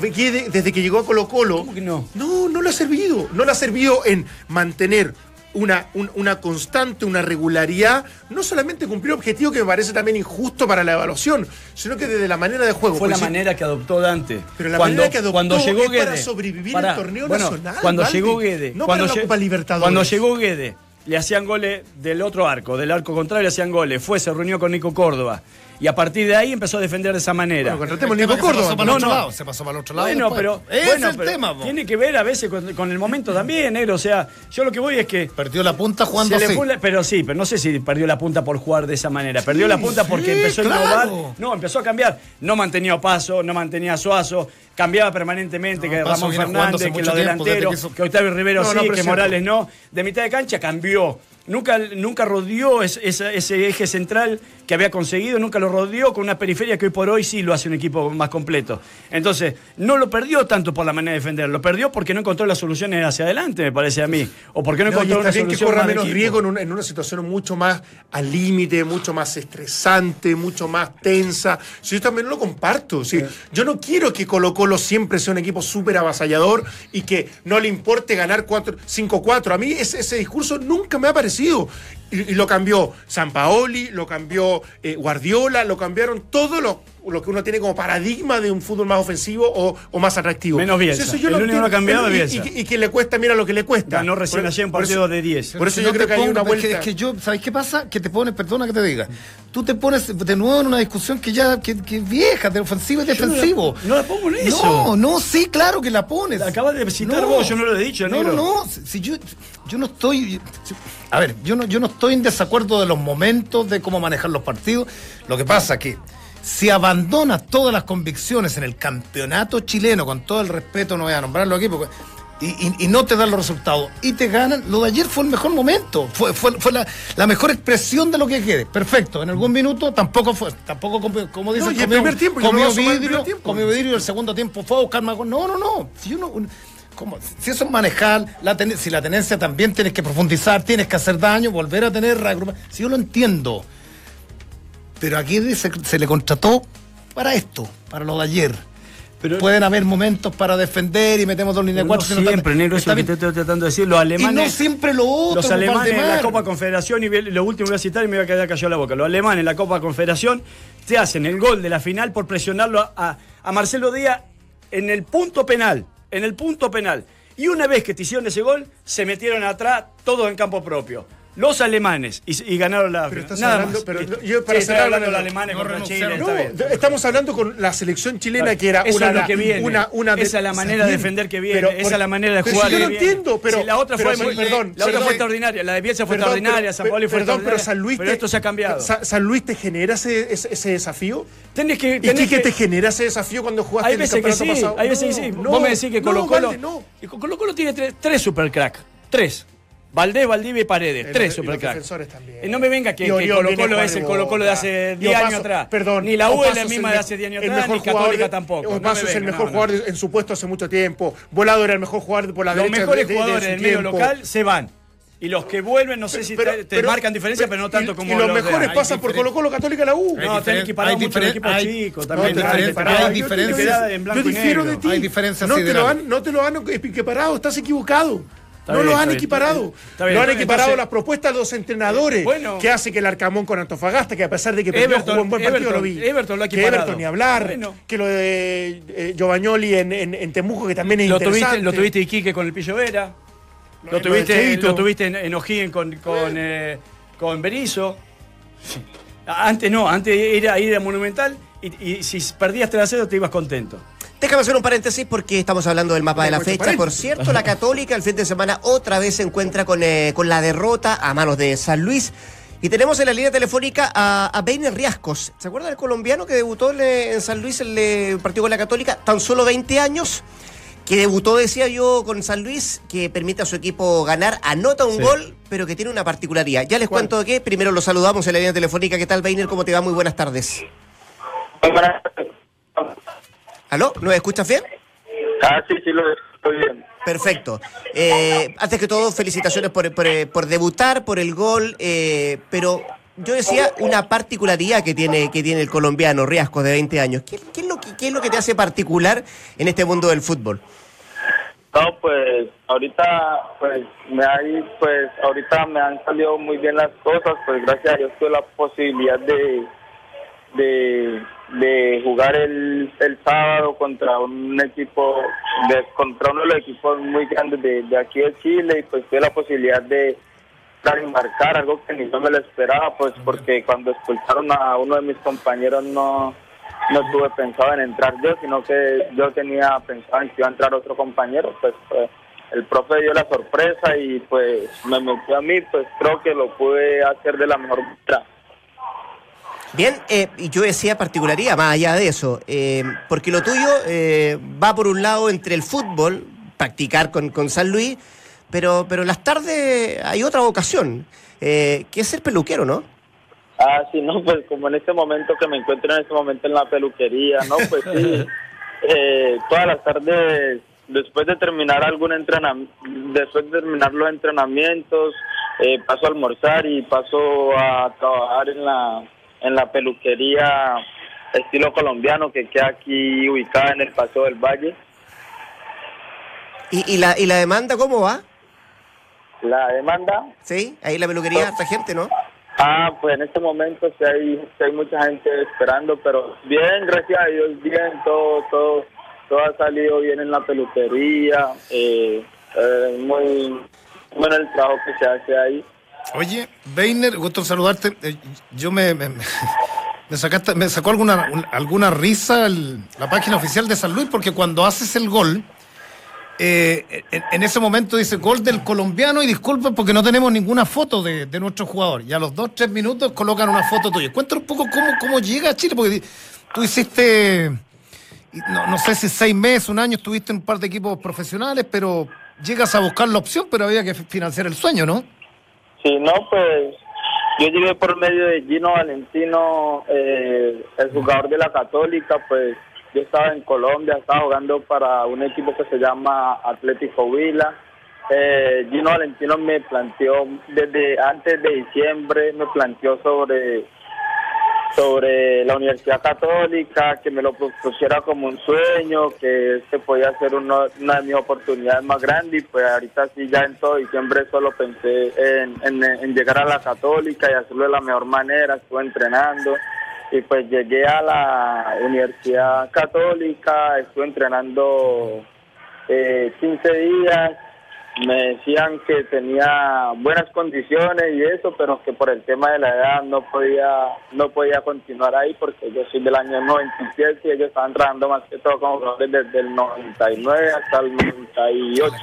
Desde que llegó a Colo Colo. ¿Cómo que no? No, no le ha servido. No le ha servido en mantener una, un- una constante, una regularidad. No solamente cumplir objetivos que me parece también injusto para la evaluación, sino que desde la manera de juego. Fue la Porque si- manera que adoptó Dante. Pero la cuando, manera que adoptó cuando llegó es para sobrevivir el torneo bueno, nacional, Cuando llegó Guede, no cuando, para la Copa Libertadores. cuando llegó Guede, le hacían goles del otro arco, del arco contrario le hacían goles. Fue, se reunió con Nico Córdoba. Y a partir de ahí empezó a defender de esa manera. Bueno, contratemos Nico que se pasó Córdoba. para el No, otro no. lado, se pasó para el otro lado. Bueno, después. pero, bueno, el pero tema, tiene que ver a veces con, con el momento también, negro. O sea, yo lo que voy es que Perdió la punta jugando se le así. fue la- pero sí, pero no sé si perdió la punta por jugar de esa manera. Perdió la punta porque sí, empezó a innovar. No, empezó a cambiar. No mantenía a Paso, no mantenía a Suazo. Cambiaba permanentemente No, que Ramón Fernández, que los delanteros, que que Octavio Rivero No, sí, que. Morales no. De mitad de cancha cambió. Nunca, nunca rodeó ese eje central que había conseguido, nunca lo rodeó con una periferia que hoy por hoy sí lo hace un equipo más completo. Entonces, no lo perdió tanto por la manera de defender, lo perdió porque no encontró las soluciones hacia adelante, me parece a mí. O porque no, No, encontró una bien que solución corra más menos riesgo en una, en una situación mucho más al límite, mucho más estresante, mucho más tensa. Sí, yo también lo comparto. sí. Yo no quiero que Colo Colo siempre sea un equipo súper avasallador y que no le importe ganar cuatro- 5-4. A mí ese, ese discurso nunca me ha parecido. Y, y lo cambió Sampaoli, lo cambió eh, Guardiola, lo cambiaron todo lo, lo que uno tiene como paradigma de un fútbol más ofensivo o, o más atractivo. Menos Bielsa. Eso yo El lo único que no ha entiendo. cambiado Y- es y- Bielsa. Y, que le cuesta, mira lo que le cuesta. Ganó recién ayer un por eso- partido de 10. Por eso Si yo no creo te que hay pongo- una es vuelta. que- Es que, yo, ¿sabes qué pasa? Que te pones, perdona que te diga, tú te pones de nuevo en una discusión que ya que, que es vieja, de ofensivo y no la- defensivo. no la pongo en eso. No, no, sí, claro que la pones. Acabas de citar vos, yo no lo he dicho, No, no, no, si, si yo, yo no estoy... si- a ver, yo no, yo no estoy en desacuerdo de los momentos, de cómo manejar los partidos. Lo que pasa que si abandonas todas las convicciones en el campeonato chileno, con todo el respeto, no voy a nombrarlo aquí, porque y, y- y no te dan los resultados y te ganan, lo de ayer fue el mejor momento, fue, fue, fue la, la mejor expresión de lo que quede. Perfecto, en algún minuto tampoco fue, tampoco como No, y el primer tiempo, comió vidrio, comió vidrio y el segundo tiempo fue a buscar más. No, no, no. Si, uno, un- ¿cómo? si eso es manejar, la ten- si la tenencia también tienes que profundizar, tienes que hacer daño, volver a tener reagrupar. Si yo lo entiendo. Pero aquí se, se le contrató para esto, para lo de ayer. Pero- Pueden haber momentos para defender y metemos dos líneas de cuatro. no siempre, negro, eso que te estoy tratando de decir. Los alemanes. Y no siempre lo otro. Los alemanes en la. Copa Confederación, y lo último que voy a citar y me voy a quedar callado la boca. Los alemanes en la Copa Confederación te hacen el gol de la final por presionarlo a, a- a Marcelo Díaz en el punto penal. En el punto penal. Y una vez que te hicieron ese gol, se metieron atrás todos en campo propio. Los alemanes y, y ganaron la Pero estás Nada hablando- más. pero Listo. yo para Sí, cerrar hablando de los alemanes no contra renunciaron. Chile. No, está bien. de- estamos hablando con la selección chilena que era Eso una, es lo que viene. una, una de- esa es la manera de Bien, defender que viene. pero esa es la manera de pero jugar si yo que lo viene. entiendo, pero Si la otra pero fue muy, perdón, la otra fue extraordinaria. La de Bielsa fue Perdón, extraordinaria. pero- San Paoli fue perdón, pero. San Luis Pero esto se ha cambiado. Sa- San Luis te genera ese, ese, ese desafío. Tenés que, ¿Y que- te genera ese desafío cuando jugaste hay el veces que campeonato sí, pasado? hay veces que No, sí. no, Vos me decís que no, Colo Colo. Valde, no. y Colo Colo tiene tres, tres supercrack. Tres. Valdés, Valdivia y Paredes. Y tres los- y los supercrack. defensores también. Y no me venga que, Y que Colo Colo es el Colo Colo de hace boca. 10 Y años atrás. Perdón. Ni la U es la el misma de hace 10 años el atrás, mejor ni Católica de- tampoco. No Opaso me es el mejor no, jugador no. en su puesto hace mucho tiempo. Volado era el mejor jugador por la Los derecha. mejores de- de- de jugadores del medio local se van. Y los que vuelven, no sé si Pero- te, te pero- marcan diferencia, pero no tanto y- como Y los mejores pasan por Colo Colo Católica la U. No, tenés que parar hay mucho el equipo hay- chico. no, También hay hay, hay, diferencias. en Yo difiero de ti. Hay diferencias no te, lo han, no te lo han equiparado, estás equivocado. No bien, lo han equiparado. Lo han entonces- equiparado las propuestas de los entrenadores. Bueno. que hace que el Arcamón con Antofagasta, que a pesar de que perdió, Everton- jugó un buen partido, Everton- lo vi. Everton lo ha que. Everton ni hablar. Bueno. Que lo de eh, Giovannioli en, en, en Temuco, que también es Lo interesante. tuviste, lo tuviste Iquique con el Pillo Vera. Lo, Lo tuviste, lo tuviste en, en O'Higgins con, con, eh, con Berizzo. Antes no, antes era ir a Monumental y, y si perdías 3 a 0 te ibas contento. Déjame hacer un paréntesis porque estamos hablando del mapa de la fecha. Por cierto, la Católica el fin de semana otra vez se encuentra con, eh, con la derrota a manos de San Luis. Y tenemos en la línea telefónica a, a Beiner Riascos. ¿Se acuerda del colombiano que debutó en, eh, en San Luis el eh, partido con la Católica? Tan solo 20 años. Que debutó, decía yo, con San Luis, que permite a su equipo ganar, anota un Sí. gol, pero que tiene una particularidad. Ya les ¿Cuál? cuento que primero lo saludamos en la línea telefónica. ¿Qué tal, Beiner? ¿Cómo te va? Muy buenas tardes. ¿Aló? ¿Nos escuchas bien? Ah, sí, sí, lo estoy bien. Perfecto. Eh, antes que todo, felicitaciones por, por, por debutar, por el gol, eh, pero yo decía una particularidad que tiene, que tiene el colombiano Riascos de 20 años. ¿Qué, qué es lo que, ¿Qué es lo que te hace particular en este mundo del fútbol? No, pues ahorita, pues me hay, pues ahorita me han salido muy bien las cosas, pues gracias a Dios tuve la posibilidad de, de, de jugar el, el sábado contra un equipo, de, contra uno de los equipos muy grandes de, de aquí de Chile y pues tuve la posibilidad de dar y marcar algo que ni yo me lo esperaba, pues porque cuando expulsaron a uno de mis compañeros no no tuve pensado en entrar yo, sino que yo tenía pensado en que iba a entrar otro compañero, pues, pues, el profe dio la sorpresa y pues me metió a mí, pues creo que lo pude hacer de la mejor manera. Bien, eh, y yo decía particularidad, más allá de eso, eh, porque lo tuyo eh, va por un lado entre el fútbol, practicar con, con San Luis, pero, pero en las tardes hay otra vocación, eh, que es ser peluquero, ¿no? Ah, sí, no, pues como en este momento que me encuentro en este momento en la peluquería, ¿no? Pues sí, eh, todas las tardes, después de terminar algún entrenamiento, después de terminar los entrenamientos, eh, paso a almorzar y paso a trabajar en la, en la peluquería estilo colombiano que queda aquí ubicada en el Paseo del Valle. ¿Y, y la, ¿Y la demanda cómo va? La demanda, ¿Sí? Ahí la peluquería, harta gente, ¿no? Ah, pues en este momento sí hay, sí hay mucha gente esperando, pero bien, gracias a Dios, bien, todo, todo, todo ha salido bien en la peluquería, eh, eh, muy bueno el trabajo que se hace ahí. Oye, Beiner, gusto en saludarte. Eh, yo me, me, me sacaste, me sacó alguna, un- alguna risa la página oficial de San Luis, porque cuando haces el gol, eh, en, ese momento dice gol del colombiano y disculpen porque no tenemos ninguna foto de, de nuestro jugador. Y a los dos, tres minutos colocan una foto tuya. Cuéntanos un poco cómo, cómo llega a Chile, porque tú hiciste, no, no sé si seis meses, un año, estuviste en un par de equipos profesionales, pero llegas a buscar la opción, pero había que financiar el sueño, ¿no? Sí, no, pues yo llegué por medio de Gino Valentino, eh, el jugador de la Católica, pues yo estaba en Colombia, estaba jugando para un equipo que se llama Atlético Vila. Eh, Gino Valentino me planteó desde antes de diciembre, me planteó sobre sobre la Universidad Católica, que me lo pusiera como un sueño, que este podía ser una de mis oportunidades más grandes y pues ahorita sí ya en todo diciembre solo pensé en, en- en llegar a la Católica y hacerlo de la mejor manera, estuve entrenando y pues llegué a la Universidad Católica, estuve entrenando eh, 15 días, me decían que tenía buenas condiciones y eso, pero que por el tema de la edad no podía no podía continuar ahí porque yo soy del año 97 y ellos estaban trabajando más que todo jugadores desde el 99 hasta el 98.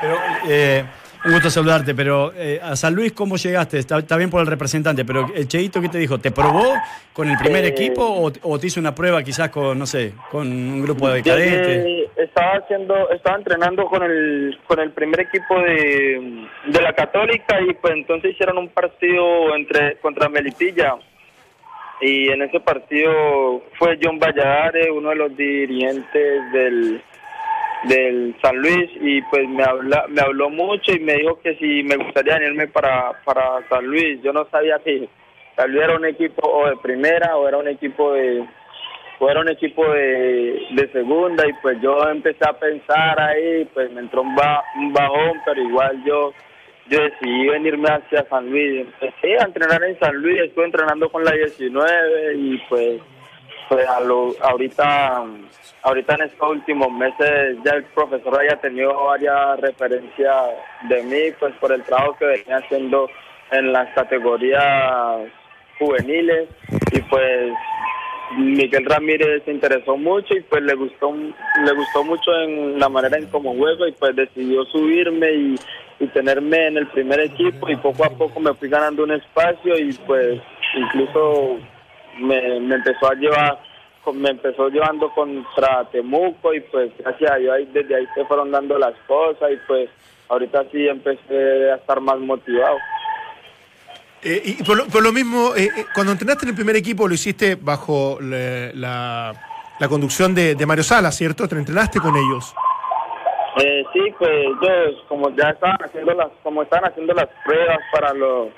Pero, eh, un gusto saludarte, pero eh, a San Luis, ¿cómo llegaste? Está, está bien por el representante, pero el Cheito, ¿qué te dijo? ¿Te probó con el primer Eh, equipo o, o te hizo una prueba quizás con, no sé, con un grupo de Yo, cadetes? eh, estaba haciendo, estaba entrenando con el con el primer equipo de, de la Católica y pues entonces hicieron un partido entre contra Melipilla y en ese partido fue John Valladares, uno de los dirigentes del del San Luis y pues me habla, me habló mucho y me dijo que si me gustaría irme para para San Luis. Yo no sabía si San Luis era un equipo o de primera o era un equipo de o era un equipo de, de segunda y pues yo empecé a pensar ahí, pues me entró un, ba- un bajón, pero igual yo yo decidí venirme hacia San Luis. Empecé a entrenar en San Luis, estuve entrenando con la 19 y pues pues a lo, ahorita ahorita en estos últimos meses ya el profesor haya tenido varias referencias de mí pues por el trabajo que venía haciendo en las categorías juveniles. Y pues Miguel Ramírez se interesó mucho y pues le gustó le gustó mucho en la manera en cómo juego y pues decidió subirme y, y tenerme en el primer equipo. Y poco a poco me fui ganando un espacio y pues incluso me, me empezó a llevar me empezó llevando contra Temuco y pues gracias a Dios ahí- desde ahí se fueron dando las cosas y pues ahorita sí empecé a estar más motivado. Eh, y por lo, por lo mismo, eh, eh, cuando entrenaste en el primer equipo lo hiciste bajo la, la- la conducción de, de Mario Sala, ¿cierto? Te entrenaste con ellos. Eh, sí, pues ellos como ya estaban haciendo las, como estaban haciendo las pruebas para lo,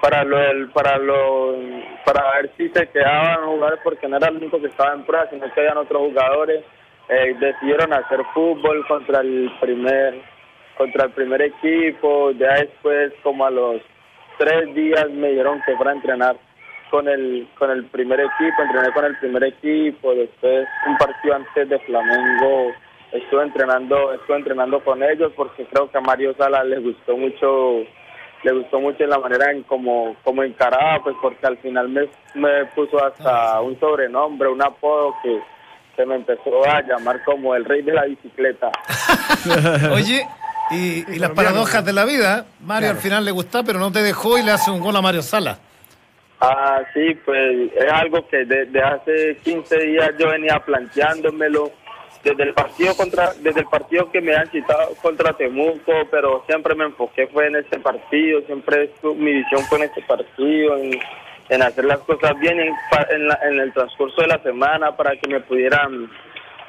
para lo, del- para lo, para ver si se quedaban a jugar porque no era el único que estaba en prueba, sino que habían otros jugadores, eh, decidieron hacer fútbol contra el primer, contra el primer equipo, ya después como a los tres días me dijeron que fuera a entrenar con el con el primer equipo, entrené con el primer equipo, después un partido antes de Flamengo estuve entrenando, estuve entrenando con ellos porque creo que a Mario Sala le gustó mucho le gustó mucho la manera en cómo como encaraba, pues porque al final me, me puso hasta un sobrenombre, un apodo que, que me empezó a llamar como el rey de la bicicleta. Oye, y, y las paradojas de la vida, Mario al final le gusta, pero no te dejó y le hace un gol a Mario Sala. Ah, sí, pues es algo que desde hace 15 días yo venía planteándomelo desde el partido contra desde el partido que me han citado contra Temuco, pero siempre me enfoqué fue en este partido, siempre mi visión fue en este partido, en, en hacer las cosas bien en, en, la- en el transcurso de la semana para que me pudieran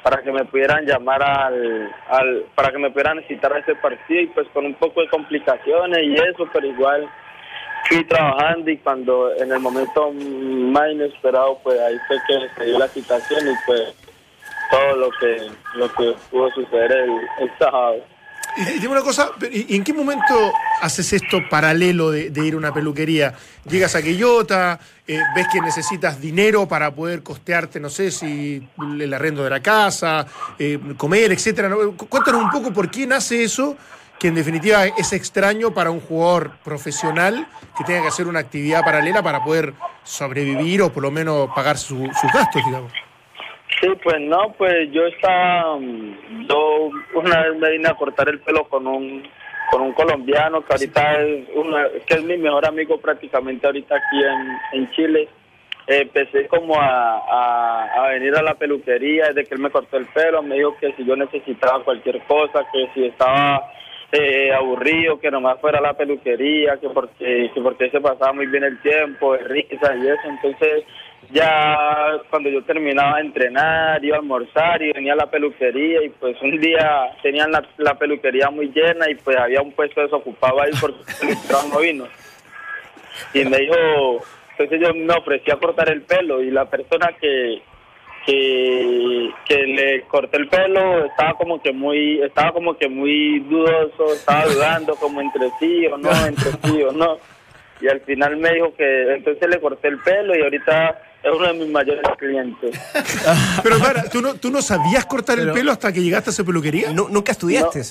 para que me pudieran llamar al, al para que me pudieran citar a ese partido y pues con un poco de complicaciones y eso, pero igual fui trabajando y cuando en el momento más inesperado pues ahí fue que se dio la citación y pues todo lo que lo que pudo suceder el, el. Y, dime una cosa, ¿y en qué momento haces esto paralelo de, ir a una peluquería? Llegas a Quillota, eh, ves que necesitas dinero para poder costearte, no sé si el arrendo de la casa, eh, comer, etcétera. ¿no? Cu- Cuéntanos un poco por qué nace eso, que en definitiva es extraño para un jugador profesional que tenga que hacer una actividad paralela para poder sobrevivir o por lo menos pagar su- sus gastos, digamos. Sí, pues no, pues yo estaba, mm, yo una vez me vine a cortar el pelo con un con un colombiano que ahorita es una, que es mi mejor amigo prácticamente ahorita aquí en, en Chile. Eh, empecé como a, a, a venir a la peluquería desde que él me cortó el pelo, me dijo que si yo necesitaba cualquier cosa, que si estaba eh, aburrido, que nomás fuera a la peluquería, que porque, que porque se pasaba muy bien el tiempo, de risa y eso, entonces ya cuando yo terminaba de entrenar, iba a almorzar y venía a la peluquería y pues un día tenían la, peluquería muy llena y pues había un puesto desocupado ahí porque el no vino. Y me dijo, entonces yo me ofrecí a cortar el pelo y la persona que, que, que le corté el pelo estaba como que muy, estaba como que muy dudoso, estaba dudando como entre sí o no, entre sí o no. Y al final me dijo que entonces le corté el pelo y ahorita es uno de mis mayores clientes. Pero para, ¿tú no, ¿tú no sabías cortar el pelo hasta que llegaste a esa peluquería? Nu- ¿Nunca estudiaste?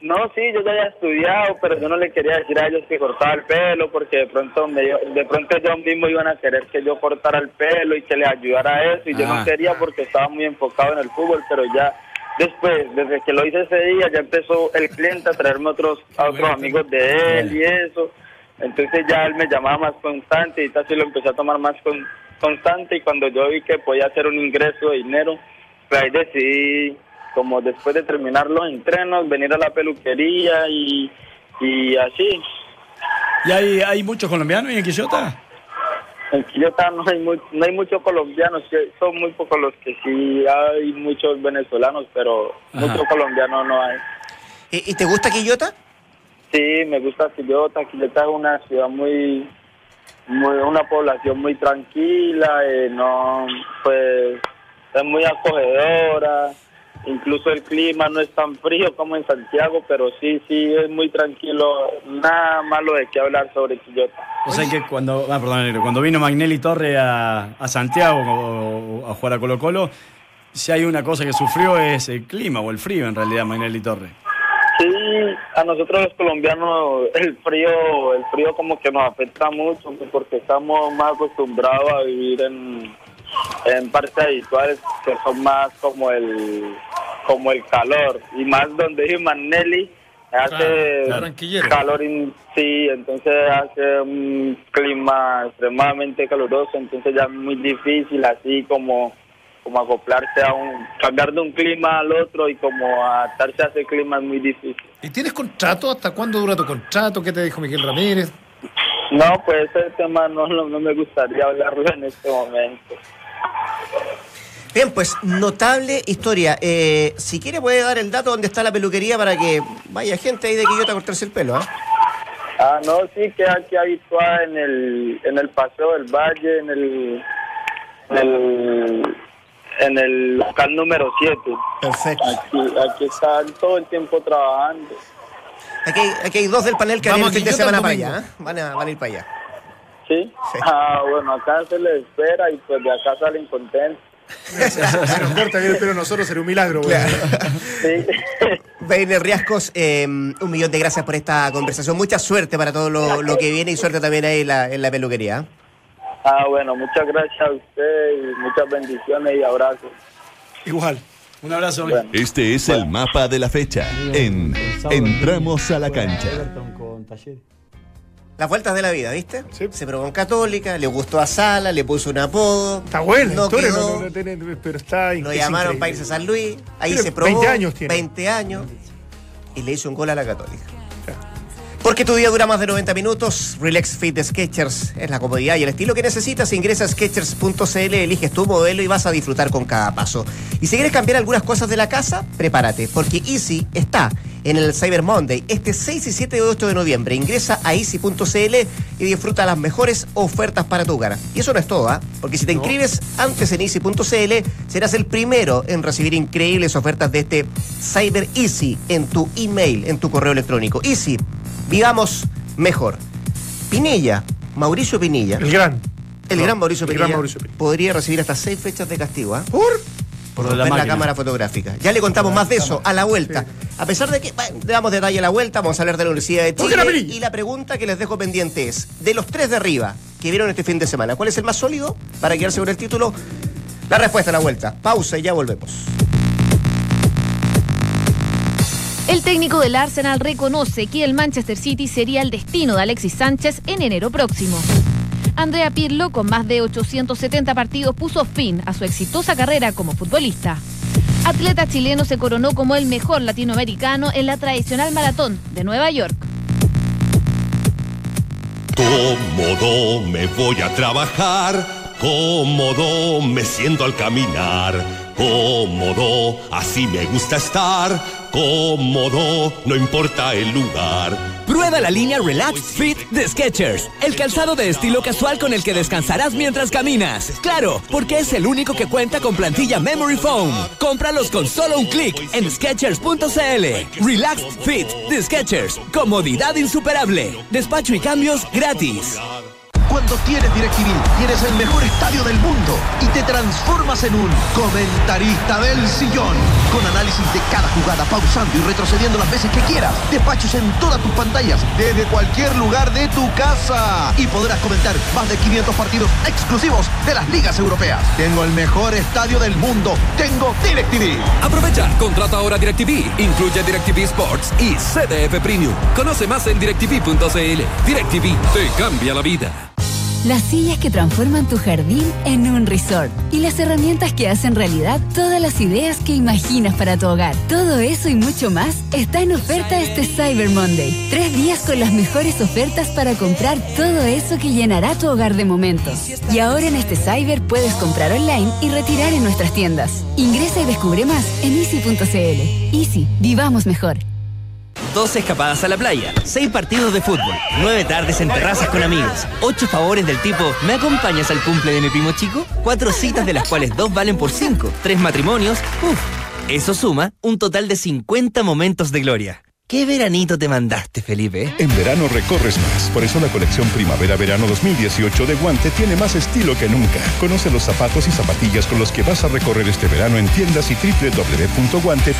No, sí, yo ya había estudiado, pero yo no le quería decir a ellos que cortaba el pelo porque de pronto me, de pronto ellos mismos iban a querer que yo cortara el pelo y que les ayudara a eso y yo Ah. no quería porque estaba muy enfocado en el fútbol, pero ya después, desde que lo hice ese día, ya empezó el cliente a traerme otros a otros amigos de él y eso. Entonces ya él me llamaba más constante y así lo empecé a tomar más con- constante y cuando yo vi que podía hacer un ingreso de dinero, pues ahí decidí, como después de terminar los entrenos, venir a la peluquería y, y así. ¿Y hay, hay muchos colombianos en Quillota? En Quillota no hay, mu- no hay muchos colombianos, son muy pocos los que sí hay muchos venezolanos, pero Ajá. muchos colombianos no hay. ¿Y, y te gusta Quillota? Sí, me gusta Quillota. Quillota es una ciudad muy, muy una población muy tranquila, eh, no, pues es muy acogedora. Incluso el clima no es tan frío como en Santiago, pero sí, sí es muy tranquilo. Nada malo de qué hablar sobre Quillota. O sea que cuando, ah, perdón, cuando vino Magnelli Torre a, a Santiago o- o a jugar a Colo Colo, si hay una cosa que sufrió es el clima o el frío en realidad, Magnelli Torre. A nosotros los colombianos el frío, el frío como que nos afecta mucho porque estamos más acostumbrados a vivir en, en partes habituales que son más como el como el calor. Y más donde vive Manelli hace calor in- sí, entonces hace un clima extremadamente caluroso, entonces ya es muy difícil así como como acoplarse a un cambiar de un clima al otro y como adaptarse a ese clima es muy difícil. ¿Y tienes contrato? ¿Hasta cuándo dura tu contrato? ¿Qué te dijo Miguel Ramírez? No, pues ese tema no, no, no me gustaría hablarlo en este momento. Bien, pues notable historia. Eh, si quiere puede dar el dato donde está la peluquería para que vaya gente ahí de Quillota a cortarse el pelo, ¿ah? Ah, no, sí, queda aquí habituada en el, en el Paseo del Valle, en el, en el, en el local número 7. Perfecto. Aquí, aquí están todo el tiempo trabajando. Aquí, hay- aquí hay dos del panel que van Vamos el fin de a semana el para allá, ¿ah? Van a, van a ir para allá. ¿Sí? Sí. Ah, bueno, acá se les espera y pues de acá salen contentos. Se nos corta bien el pelo a nosotros, sería un milagro. güey. Sí. Riascos, eh, un millón de gracias por esta conversación. Mucha suerte para todo lo, lo que viene y suerte también ahí en la, en la peluquería. ¿Ah? Bueno, muchas gracias a usted y muchas bendiciones y abrazos. Igual. Un abrazo. Bueno. Este es el mapa de la fecha en Entramos a la cancha. Las vueltas de la vida, ¿viste? Sí. Se probó en Católica, le gustó a Sala, le puso un apodo. Está buena la no historia, quedó, no, no, no tiene- pero está Lo es llamaron increíble. para irse a San Luis, ahí Tiene se probó. 20 años tiene. 20 años. Y le hizo un gol a la Católica. Porque tu día dura más de 90 minutos, Relax Fit de Sketchers es la comodidad y el estilo que necesitas. Ingresa a Sketchers.cl, eliges tu modelo y vas a disfrutar con cada paso. Y si quieres cambiar algunas cosas de la casa, prepárate, porque Easy está en el Cyber Monday este 6 y 7 y 8 de noviembre. Ingresa a easy.cl y disfruta las mejores ofertas para tu hogar. Y eso no es todo, ¿ah? porque si te inscribes antes en easy.cl, serás el primero en recibir increíbles ofertas de este Cyber Easy en tu email, en tu correo electrónico. Easy, vivamos mejor. Pinilla, Mauricio Pinilla, El gran. el No, gran Mauricio el Pinilla, gran Mauricio Pinilla. podría recibir hasta seis fechas de castigo, ¿ah? ¿Por? por Por lo de la la, cámara fotográfica. Ya le contamos más de eso a la vuelta. A pesar de que bueno, le damos detalle a la vuelta, vamos a hablar de la Universidad de ¿Por Chile. qué la perilla? Y la pregunta que les dejo pendiente es, de los tres de arriba que vieron este fin de semana, ¿cuál es el más sólido para quedarse con el título? La respuesta a la vuelta. Pausa y ya volvemos. El técnico del Arsenal reconoce que el Manchester City sería el destino de Alexis Sánchez en enero próximo. Andrea Pirlo, con más de 870 partidos, puso fin a su exitosa carrera como futbolista. Atleta chileno se coronó como el mejor latinoamericano en la tradicional maratón de Nueva York. Cómodo me voy a trabajar, cómodo me siento al caminar, cómodo así me gusta estar, cómodo no importa el lugar. Prueba la línea Relax Fit de Skechers, el calzado de estilo casual con el que descansarás mientras caminas. Claro, porque es el único que cuenta con plantilla Memory Foam. Cómpralos con solo un clic en Skechers.cl. Relax Fit de Skechers, comodidad insuperable. Despacho y cambios gratis. Cuando tienes DirecTV, tienes el mejor estadio del mundo y te transformas en un comentarista del sillón. Con análisis de cada jugada, pausando y retrocediendo las veces que quieras. Despachos en todas tus pantallas, desde cualquier lugar de tu casa. Y podrás comentar más de 500 partidos exclusivos de las ligas europeas. Tengo el mejor estadio del mundo. Tengo DirecTV. Aprovecha, contrata ahora DirecTV. Incluye DirecTV Sports y CDF Premium. Conoce más en directv.cl. DirecTV te cambia la vida. Las sillas que transforman tu jardín en un resort. Y las herramientas que hacen realidad todas las ideas que imaginas para tu hogar. Todo eso y mucho más está en oferta este Cyber Monday. Tres días con las mejores ofertas para comprar todo eso que llenará tu hogar de momentos. Y ahora en este Cyber puedes comprar online y retirar en nuestras tiendas. Ingresa y descubre más en easy.cl. Easy, vivamos mejor. Dos escapadas a la playa, seis partidos de fútbol, nueve tardes en terrazas con amigos, ocho favores del tipo ¿me acompañas al cumple de mi primo chico? Cuatro citas de las cuales dos valen por cinco, tres matrimonios, uff. Eso suma un total de 50 momentos de gloria. ¿Qué veranito te mandaste, Felipe? En verano recorres más, por eso la colección Primavera-Verano 2018 de Guante tiene más estilo que nunca. Conoce los zapatos y zapatillas con los que vas a recorrer este verano en tiendas y www.guante.cl.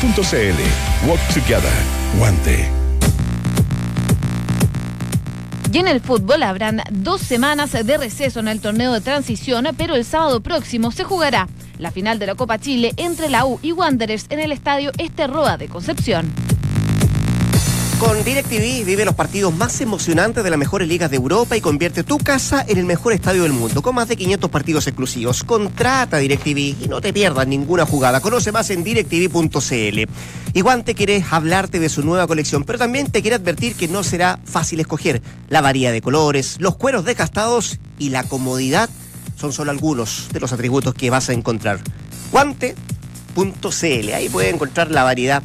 Walk Together. Guante. Y en el fútbol habrán dos semanas de receso en el torneo de transición, pero el sábado próximo se jugará la final de la Copa Chile entre la U y Wanderers en el estadio Este Roa de Concepción. Con DirecTV vive los partidos más emocionantes de las mejores ligas de Europa y convierte tu casa en el mejor estadio del mundo, con más de 500 partidos exclusivos. Contrata DirecTV y no te pierdas ninguna jugada. Conoce más en directv.cl. Igual te quiere hablarte de su nueva colección, pero también te quiere advertir que no será fácil escoger. La variedad de colores, los cueros desgastados y la comodidad son solo algunos de los atributos que vas a encontrar. Guante.cl, ahí puedes encontrar la variedad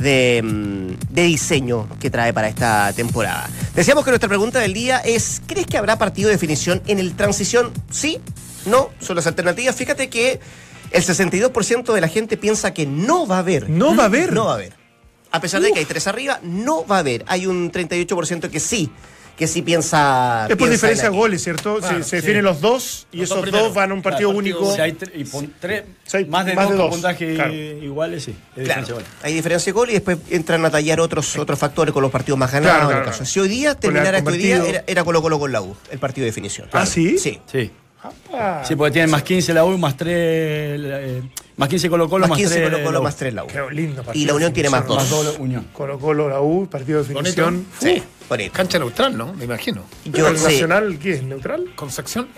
de, mm, de diseño que trae para esta temporada. Decíamos que nuestra pregunta del día es, ¿crees que habrá partido de definición en el transición? Sí, no, son las alternativas. Fíjate que el 62% de la gente piensa que no va a haber. No va a haber. No va a haber. A pesar de que hay tres arriba, no va a haber. Hay un 38% que sí, que sí piensa... Es por piensa diferencia en de goles, ¿cierto? Claro, se se sí. definen los dos y Los esos dos van a un partido Claro, único. Si hay tre- y pon- tres, Sí, más de más dos de con dos, puntajes claro. iguales, sí. Claro, diferencia de hay diferencia de gol y después entran a tallar otros, otros factores con los partidos más ganados. Claro, en el claro, caso. claro. Si hoy día terminara este hoy día, era, era Colo Colo con la U, el partido de definición. ¿Ah, sí? Sí. Sí. Ah, Sí, porque tienen más 15 la U, más 3. eh, más 15 Colo Colo, Más más, 15 3. Colo Colo, más 3 la U. Qué lindo partido Y la Unión tiene más definición. dos. Más doble Unión. Colo Colo, la U, partido de Bonito. definición. Sí. Bonito. Cancha neutral, ¿no? Me imagino. Yo ¿El sí. Nacional qué es? ¿Neutral? Concepción.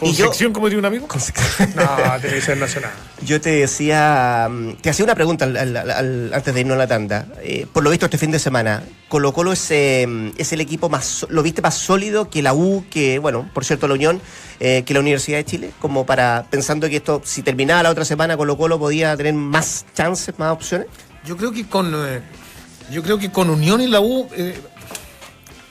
Y yo- Concepción, como dice un amigo. No, tiene ser Nacional. Yo te decía, mm, te hacía una pregunta al- al- al- antes de irnos a la tanda. Eh, por lo visto este fin de semana, Colo Colo es, eh, es el equipo más, lo viste más sólido que la U, que bueno, por cierto la Unión, eh, que la Universidad de Chile, como para pensando que esto, si terminaba la otra semana Colo Colo podía tener más chances, más opciones. Yo creo que con eh, yo creo que con Unión y la U eh,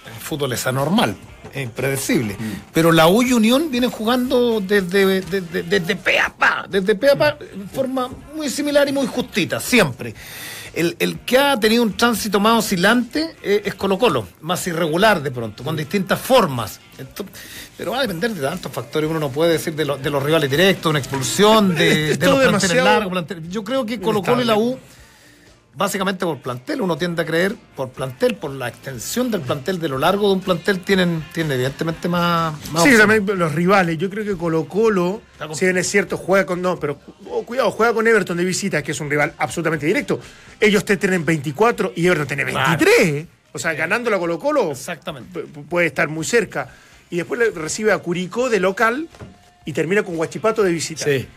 el fútbol es anormal, es impredecible. Pero la U y Unión vienen jugando desde, desde, desde pe a pa, desde pe a pa, en forma muy similar y muy justita, siempre. El, el que ha tenido un tránsito más oscilante eh, es Colo Colo, más irregular de pronto, con distintas formas. Pero va a depender de tantos factores, uno no puede decir de, lo- de los rivales directos, una expulsión, de, de los planteles largos. planteles- Yo creo que Colo Colo y la U básicamente por plantel, uno tiende a creer por plantel, por la extensión del plantel, de lo largo de un plantel, tienen, tienen evidentemente más... más Sí, también los rivales. Yo creo que Colo Colo, Está con- si bien es cierto, juega con. No, pero oh, cuidado, juega con Everton de visita, que es un rival absolutamente directo. Ellos te tienen 24 y Everton tiene Claro. 23. O sea, ganando la Colo Colo Exactamente. pu- puede estar muy cerca. Y después le recibe a Curicó de local y termina con Huachipato de visita. Sí.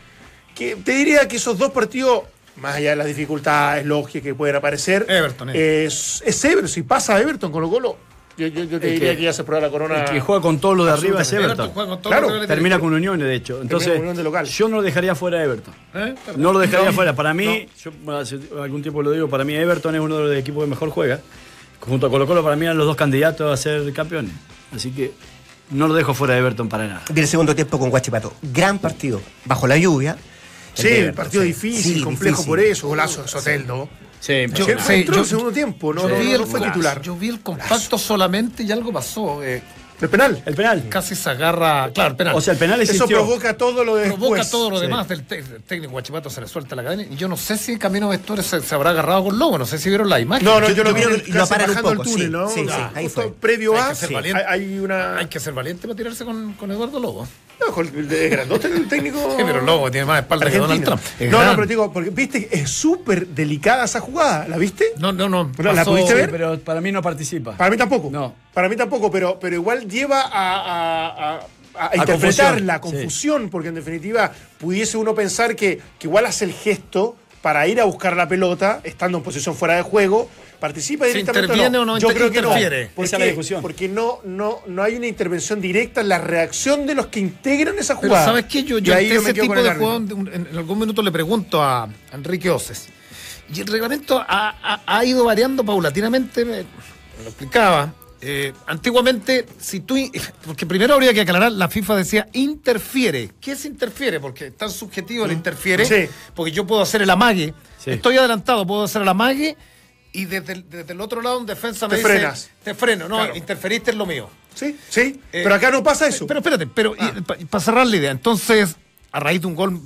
Que te diría que esos dos partidos, más allá de las dificultades lógicas que pueden aparecer, Everton, eh. es, es Everton. Si pasa a Everton Colo Colo, yo, yo- yo te El diría que- que, ya se prueba la corona. El que juega con todo lo de arriba es Everton con Claro, Termina con Unión, de hecho. Entonces, de local. yo no lo dejaría fuera de Everton. ¿Eh? No lo dejaría No. fuera. Para mí, yo bueno, hace algún tiempo lo digo, para mí Everton es uno de los equipos que mejor juega. Junto a Colo Colo, para mí eran los dos candidatos a ser campeones. Así que no lo dejo fuera de Everton para nada. Del segundo tiempo con Guachipato. Gran partido, bajo la lluvia. Sí, el partido sí. difícil, Sí, complejo difícil. por eso, golazo de Soteldo. Sí, Yo- Yo, sí, entró yo- el segundo tiempo, no, Yo no, el- fue titular. Yo vi el compacto solamente y algo pasó. eh, ¿El penal? El penal. casi se agarra. Claro, el penal. O sea, el penal Eso existió. provoca todo lo de provoca después. todo lo Sí. demás del técnico Guachipato se le suelta la cadena y yo no sé si Camino Vestuario se, se habrá agarrado con Lobo, no sé si vieron la imagen. No, no, yo, Yo- lo vi que lo casi paran un poco, túnel, sí, ¿no? sí, sí, Ah, ahí justo fue. Previo Hay a. que ser sí, valiente. hay, hay una. Hay que ser valiente para tirarse con, con Eduardo Lobo. No, de grandote el técnico. Sí, pero Lobo tiene más espalda que Donald. Trump. Es No, no, pero te digo, porque viste, es súper delicada esa jugada. ¿La viste? No, no, no. ¿La pudiste Sí, ver? pero para mí no participa. Para mí tampoco. No. Para mí tampoco, pero, pero igual lleva a, a- a- a interpretar confusión, la sí. confusión, porque en definitiva pudiese uno pensar que, que igual hace el gesto para ir a buscar la pelota, estando en posición fuera de juego, participa ¿Se directamente. interviene o no Yo creo que no. interfiere? ¿Por Esa es la discusión. Porque no, no, no hay una intervención directa en la reacción de los que integran esa Pero jugada. ¿sabes qué? Yo, yo ahí ese tipo de juego, en, en algún minuto le pregunto a Enrique Oces. Y el reglamento ha, ha- ha ido variando paulatinamente, me, me lo explicaba. Eh, antiguamente, si tú. Porque primero habría que aclarar, la FIFA decía interfiere. ¿Qué es interfiere? Porque es tan subjetivo el interfiere. Sí. Porque yo puedo hacer el amague. Sí. Estoy adelantado, puedo hacer el amague. Y desde el, desde el otro lado, un defensa me Te dice. frenas. Te freno, no, Claro. interferiste en lo mío. Sí, sí. Eh, pero acá no pasa eso. Pero espérate, pero para cerrar la idea, entonces, a raíz de un gol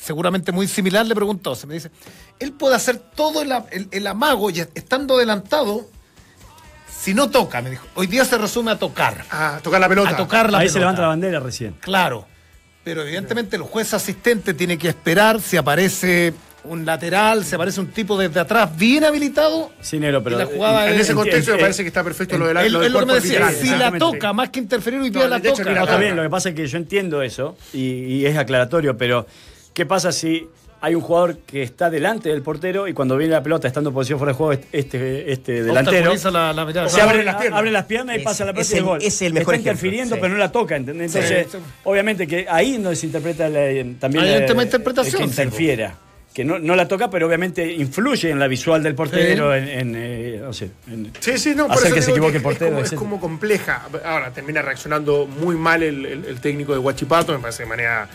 seguramente muy similar, le preguntó, se me dice, él puede hacer todo el, el- el amago y estando adelantado, si no toca, me dijo. Hoy día se resume a tocar. a tocar la pelota. A tocar la Ahí pelota. se levanta la bandera recién. Claro. Pero evidentemente el juez asistente tiene que esperar si aparece un lateral, si aparece un tipo desde atrás bien habilitado. Sí, Nero, pero. Y la jugada En es- ese contexto eh, me parece que está perfecto lo de Es lo del lo que me cuerpo decía, arbitral. si la toca, más que interferir hoy día No, la de hecho, toca. No, bien, lo que pasa es que yo entiendo eso y, y es aclaratorio, pero ¿qué pasa si hay un jugador que está delante del portero y cuando viene la pelota estando en posición fuera de juego este, este delantero la, la mirada. se abre abre, las piernas. abre las piernas y Es- pasa la pelota es y el gol. es el mejor Está ejemplo, interfiriendo sí. pero no la toca, ¿entendés? Entonces, Sí. obviamente que ahí no se interpreta la- también Hay la- un tema de interpretación, que sí, interfiera. Que no, no la toca, pero obviamente influye en la visual del portero, en, en, eh, no sé, en Sí, sí, no, hacer que se equivoque que el portero. Es como, es etcétera. como compleja. Ahora, termina reaccionando muy mal el, el- el técnico de Huachipato, me parece de manera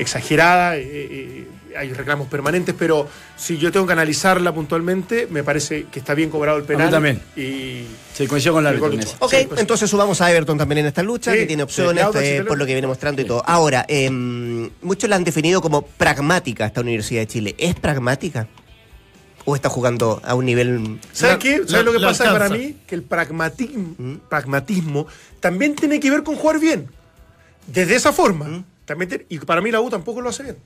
exagerada. eh, eh, hay reclamos permanentes, pero si yo tengo que analizarla puntualmente, me parece que está bien cobrado el penal. también. Y Sí, coincido con la eso. Ok, Sí, pues. entonces subamos a Everton también en esta lucha, Sí, que tiene opciones eh, por lo- que viene mostrando y todo. Ahora, eh, muchos la han definido como pragmática esta Universidad de Chile. ¿Es pragmática? ¿O está jugando a un nivel... ¿Sabes qué? ¿Sabes la- lo que la pasa para mí? Que el pragmatismo, pragmatismo también tiene que ver con jugar bien. Desde esa forma. También y para mí la U tampoco lo hace bien.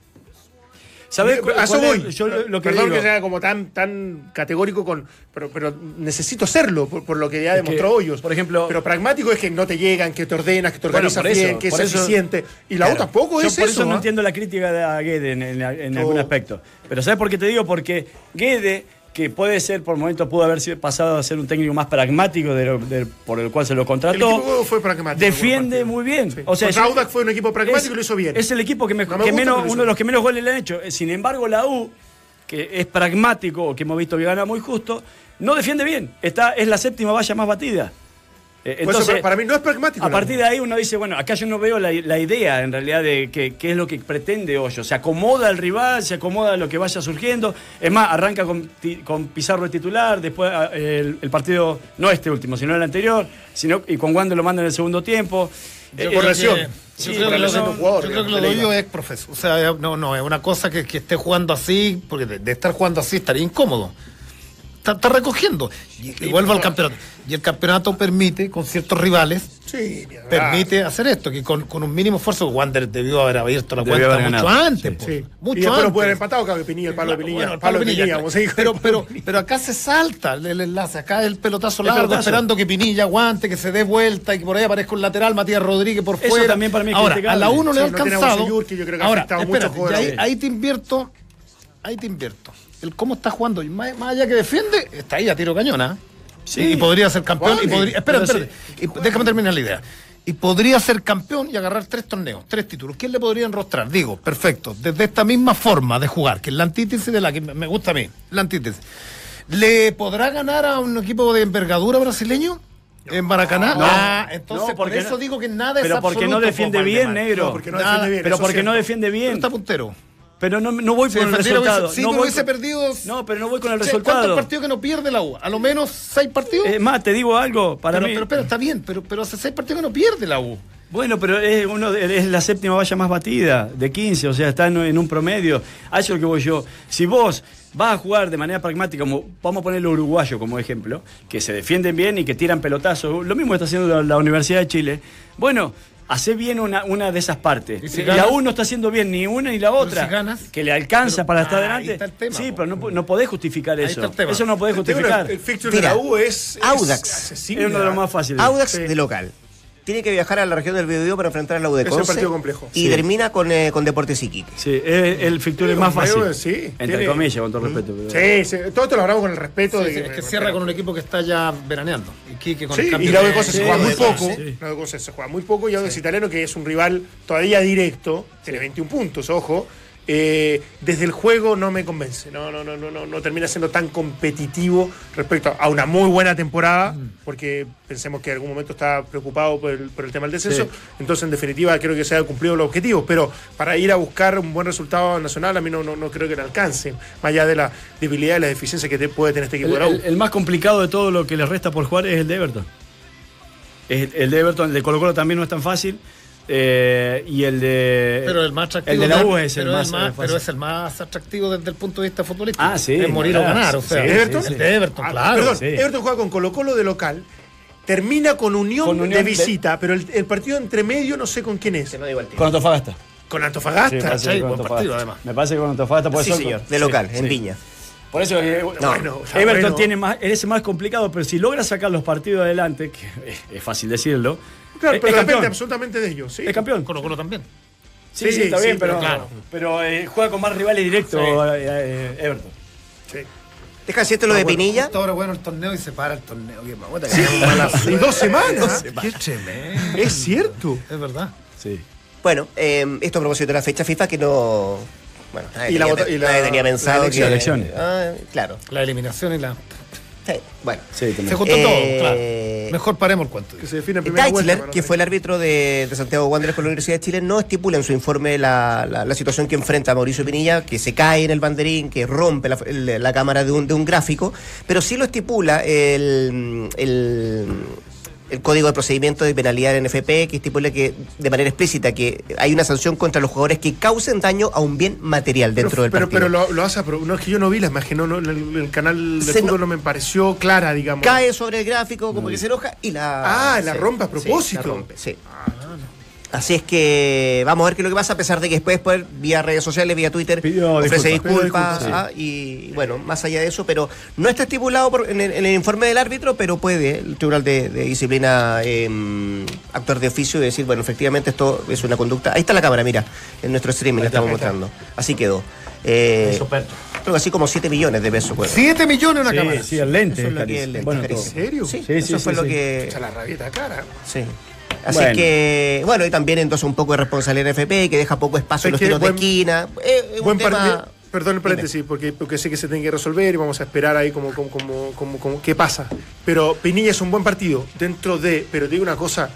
¿Sabés A cuál- eso voy. Yo lo- que Perdón digo- que sea como tan, tan categórico con. Pero, pero necesito serlo por, por lo que ya Es demostró que, Hoyos. por ejemplo- Pero pragmático es que no te llegan, que te ordenas, que te organizas eso, bien, que es eso- eficiente. Y la U tampoco Yo es por eso. eso no ¿ah? entiendo la crítica de Guede en, en- algún aspecto. Pero ¿sabes por qué te digo? Porque Guede, que puede ser, por momentos pudo haber sido pasado a ser un técnico más pragmático de lo- de- por el cual se lo El contrató, equipo fue pragmático. defiende muy bien. O sea, es- Audax fue un equipo pragmático es- y lo hizo bien. Es el equipo que, me- No me que gusta, menos, uno de los que menos goles le han hecho. Sin embargo, la U, que es pragmático, que hemos visto que gana muy justo, no defiende bien. Está, es la séptima valla más batida. Eh, Por eso, Entonces, para mí no es pragmático. a partir de ahí uno dice, bueno, acá yo no veo la, la idea en realidad de que- qué es lo que pretende Hoyo. Se acomoda al rival, se acomoda a lo que vaya surgiendo. Es más, arranca con, ti- con Pizarro de titular, después ah, el, el partido, no este último, sino el anterior, sino, y con Wander lo manda en el segundo tiempo. Yo Eh, creo eh, Yo creo que lo, lesión. yo creo que lo de Hoyo es profesor. O sea, no, no, es una cosa que, que esté jugando así, porque de, de estar jugando así estaría incómodo. Está, está recogiendo. Y, y vuelvo al campeonato. Y el campeonato permite, con ciertos rivales, Sí, permite hacer esto, que con, con un mínimo esfuerzo, Wander debió haber abierto la Debió cuenta mucho antes. Sí. po. Sí. Mucho y después antes. no puede haber empatado, claro, Pinilla, el palo de Pinilla. bueno, el palo de Pinilla, pero, pero, pero acá se salta el enlace, acá es el pelotazo El largo, pelotazo. esperando que Pinilla aguante, que se dé vuelta y que por ahí aparezca un lateral, Matías Rodríguez por Eso fuera. también para mí es Ahora, criticable. a la 1 le ha alcanzado. Bocellur, que yo creo que ha Ahora, espérate, ahí, ahí te invierto, ahí te invierto. El cómo está jugando, y más, más allá que defiende, está ahí a tiro cañona. Sí. Y, y podría ser campeón. Y podría, espera, pero espérate, y déjame terminar la idea. Y podría ser campeón y agarrar tres torneos, tres títulos. ¿Quién le podría enrostrar? Digo, perfecto. Desde esta misma forma de jugar, que es la antítesis de la que me gusta a mí, la antítesis. ¿Le podrá ganar a un equipo de envergadura brasileño? ¿En Maracaná? No. ah, entonces No, por eso no- digo que nada es Pero porque no absoluto, defiende bien, negro. No, porque no defiende bien. pero porque no defiende Pero bien. está puntero. Pero no, no voy con el resultado. sí, no pero hubiese perdido. No, pero no voy con el Che, ¿Cuántos resultado. partidos que no pierde la U? A lo menos seis partidos. Es más, te digo algo, para pero, mí. pero, pero está bien, pero, pero hace seis partidos que no pierde la U. Bueno, pero es, uno, de- es la séptima valla más batida, de 15, o sea, está en, en un promedio. A eso es lo que voy yo. Si vos vas a jugar de manera pragmática, como vamos a poner el uruguayo como ejemplo, que se defienden bien y que tiran pelotazos, lo mismo está haciendo la, la Universidad de Chile. Bueno, hace bien una, una de esas partes. ¿Y si la ganas? U no está haciendo bien ni una ni la otra. si ganas? que le alcanza Pero para estar ahí delante. está el tema, sí, pero no, no podés justificar Ahí eso. está el tema. Eso no podés justificar. El fixture Mira, de la U es. Audax. Es uno de los más fáciles. Audax Sí. de local. Tiene que viajar a la región del Biobío para enfrentar a la U de Es un partido complejo. Y Sí. termina con, eh, con Deportes Iquique. Sí, es el fixture Sí, más fácil. sí, entre tiene- comillas, con todo respeto. pero- Sí, sí, todo esto lo hablamos con el respeto de es que cierra con un equipo que está ya veraneando. Y Quique con Sí, el cambio y la U de de- Conce se Sí, juega muy poco. sí. La se juega muy poco y Audax Italiano, que es un rival todavía directo, tiene 21 puntos, ojo. Eh, desde el juego no me convence. No, no, no, no, no, no termina siendo tan competitivo respecto a una muy buena temporada, Mm. porque pensemos que en algún momento está preocupado por el, por el tema del descenso. Sí. Entonces, en definitiva, creo que se han cumplido los objetivos. Pero para ir a buscar un buen resultado nacional, a mí no, no, no creo que le alcance, más allá de la debilidad y la deficiencia que te puede tener este equipo El, de la U. el- el más complicado de todo lo que les resta por jugar es el de Everton. Es- el de Everton, el de Colo Colo también no es tan fácil. Eh, y el de. Pero el más atractivo. El de la U de- es el pero más. más- eh, pero es el más atractivo desde el punto de vista futbolístico. Ah, sí, Es morir claro, o ganar. O sí, sea, sí, ¿Everton? El de Everton, Ah, claro. Perdón, sí. Everton juega con Colo Colo de local, termina con Unión, Con Unión de de- visita, pero el, el partido entre medio no sé con quién es. Con Antofagasta. Con Sí, Antofagasta. sí, con buen Antofagasta. partido, además. Me parece que con Antofagasta puede Sí, ser- señor. De local, Sí, en sí. Viña. Por eso eh, No. Bueno, Everton bueno. tiene más, es más complicado, pero si logra sacar los partidos adelante, que es, fácil decirlo, Claro, pero es depende absolutamente de ellos. ¿sí? Es campeón. Colo Colo también. Sí, sí, Sí, está sí, bien, pero pero, claro. pero eh, juega con más rivales directos Sí. eh, Everton. Sí. Deja cierto lo de Pinilla. Justo Ahora bueno el torneo y se para el torneo. Qué mamota, Sí, dos semanas. Qué tremendo. Es cierto. Es verdad. Sí. Bueno, eh, esto a propósito de la fecha FIFA que no. Bueno, nadie, Y la tenía, vota- y la- nadie tenía pensado la que. elección. Elecciones. Ah, claro. La eliminación y la. Sí, bueno. Sí. Se juntó Eh, todo, claro. Mejor paremos el cuento. Que se define para no que fue el árbitro de, de Santiago Wanderers con la Universidad de Chile, no estipula en su informe la, la- la situación que enfrenta Mauricio Pinilla, que se cae en el banderín, que rompe la, la cámara de un, de un gráfico, pero sí lo estipula el, el, el Código de Procedimiento de Penalidad del NFP, que estipula que de manera explícita que hay una sanción contra los jugadores que causen daño a un bien material dentro pero, del pero, partido. pero lo, lo hace No, es que yo no vi la imagen, no, no, el, el canal de Se fútbol no- no, me pareció clara, digamos. Cae sobre el gráfico, como que se enoja y la. Ah, la rompe a propósito. Sí, la rompe, sí. Así es que vamos a ver qué es lo que pasa, a pesar de que después, pues, vía redes sociales, vía Twitter, ofrece disculpas. ah, y bueno, más allá de eso, pero no está estipulado por- en, el, en el informe del árbitro, pero puede el Tribunal de, de Disciplina eh, actuar de oficio y decir, bueno, efectivamente esto es una conducta. Ahí está la cámara, mira, en nuestro streaming la estamos mostrando. Así quedó. Eh, creo que así como 7 millones de pesos. pues. 7 millones una Sí, cámara. sí, el lente. Eso es lo que carísimo. el lente Bueno. ¿En serio? Sí, Sí, eso sí, fue sí, lo sí. que... Echa la rabieta cara. Sí. Así Bueno. que, bueno, y también entonces un poco de responsabilidad en FP, que deja poco espacio en los tiros buen- de esquina. Eh, es un Buen tema- partido. Perdón el paréntesis, porque, porque sé que se tiene que resolver y vamos a esperar ahí como, como, como, como- como- qué pasa. Pero Pinilla es un buen partido dentro de, pero te digo una cosa,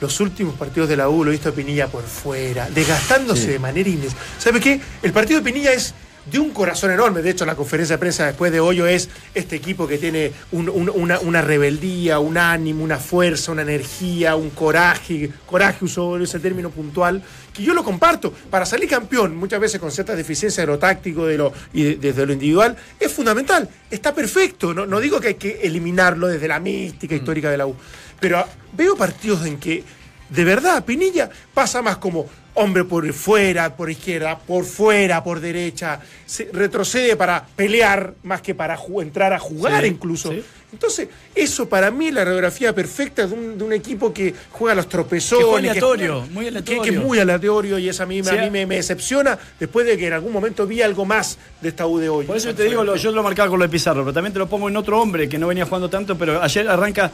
los últimos partidos de la U lo he visto a Pinilla por fuera, desgastándose de manera inés. ¿Sabe qué? El partido de Pinilla es de un corazón enorme. De hecho, la conferencia de prensa después de Hoyo es este equipo que tiene un- un- una, una rebeldía, un ánimo, una fuerza, una energía, un coraje. Coraje usó ese término puntual, que yo lo comparto. Para salir campeón, muchas veces con ciertas deficiencias de lo táctico de lo, y de- desde lo individual, es fundamental. Está perfecto. No, no digo que hay que eliminarlo desde la mística histórica de la U. Pero veo partidos en que, de verdad, Pinilla pasa más como hombre por fuera, por izquierda, por fuera, por derecha, se retrocede para pelear más que para entrar a jugar Sí, incluso. sí. Entonces, eso para mí es la radiografía perfecta de un, de un equipo que juega a los tropezones. Que aleatorio, juega- muy que- aleatorio. Que, es muy aleatorio y eso a mí, Sí, a mí me, me decepciona después de que en algún momento vi algo más de esta U de hoy. Por eso te digo, lo- yo lo marcaba con lo de Pizarro, pero también te lo pongo en otro hombre que no venía jugando tanto, pero ayer arranca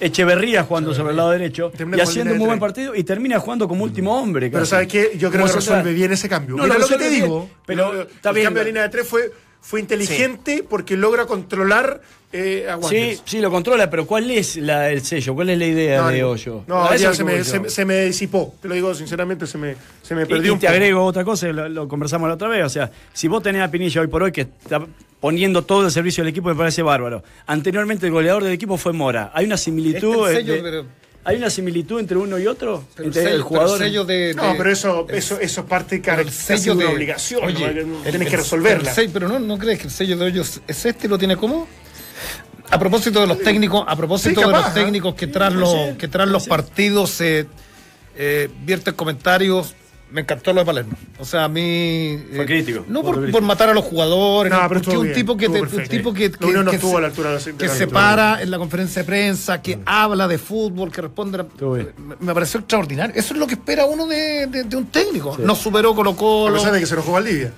Echeverría jugando sobre el lado derecho Termina y haciendo un muy buen partido y termina jugando como último hombre. Pero. ¿sabes qué? Yo creo que resuelve bien ese cambio. No, Mira lo lo que te bien, digo. pero el cambio de línea de tres fue, fue inteligente porque logra controlar eh, a Sí, Wanderers. sí, lo controla, pero ¿cuál es la- el sello? ¿Cuál es la idea No, de Hoyo? No, A eso ya se me, se, se me disipó. Te lo digo sinceramente, se me, se me Y, perdió y un te agrego otra cosa, lo, lo conversamos la otra vez. O sea, si vos tenés a Pinilla hoy por hoy que está poniendo todo el servicio del equipo, me parece bárbaro. Anteriormente el goleador del equipo fue Mora. Hay una similitud. Este eh, sello, de- pero- ¿Hay una similitud entre uno y otro? Pero entre sello- el jugador. pero sello de, No, pero eso, eso, eso parte el casi sello de una obligación. Oye, ¿no? Que el- Tienes que el- resolverla. el sello- pero no, no crees que el sello de hoyos es este, lo tiene como. A propósito de los técnicos, a propósito Sí, de los ¿eh? técnicos que tras puede los que tras los partidos eh, eh, vierten comentarios, me encantó lo de Palermo. O sea, a mí Fue eh, crítico, no fue por, crítico. por matar a los jugadores, No, pero porque un bien, tipo que te- un tipo que, La Unión no que estuvo se- a la altura de la- que la se para en la conferencia de prensa, que habla de fútbol, que responde. a- me, me pareció extraordinario. Eso es lo que espera uno de, de- de un técnico. No superó Colo A Colo. pesar de que se enojó Valdivia.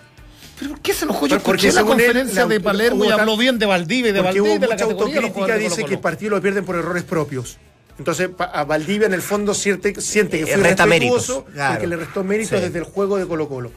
¿Pero por qué se enojó? Yo Porque escuché la él, conferencia la- de Palermo y habló bien de Valdivia y de Porque Valdivia hubo la mucha de los autocrítica, dice que el partido lo pierden por errores propios. Entonces, a Valdivia en el fondo siente, siente que Eh, fue resta respetuoso méritos, claro. porque le restó méritos Sí. desde el juego de Colo Colo.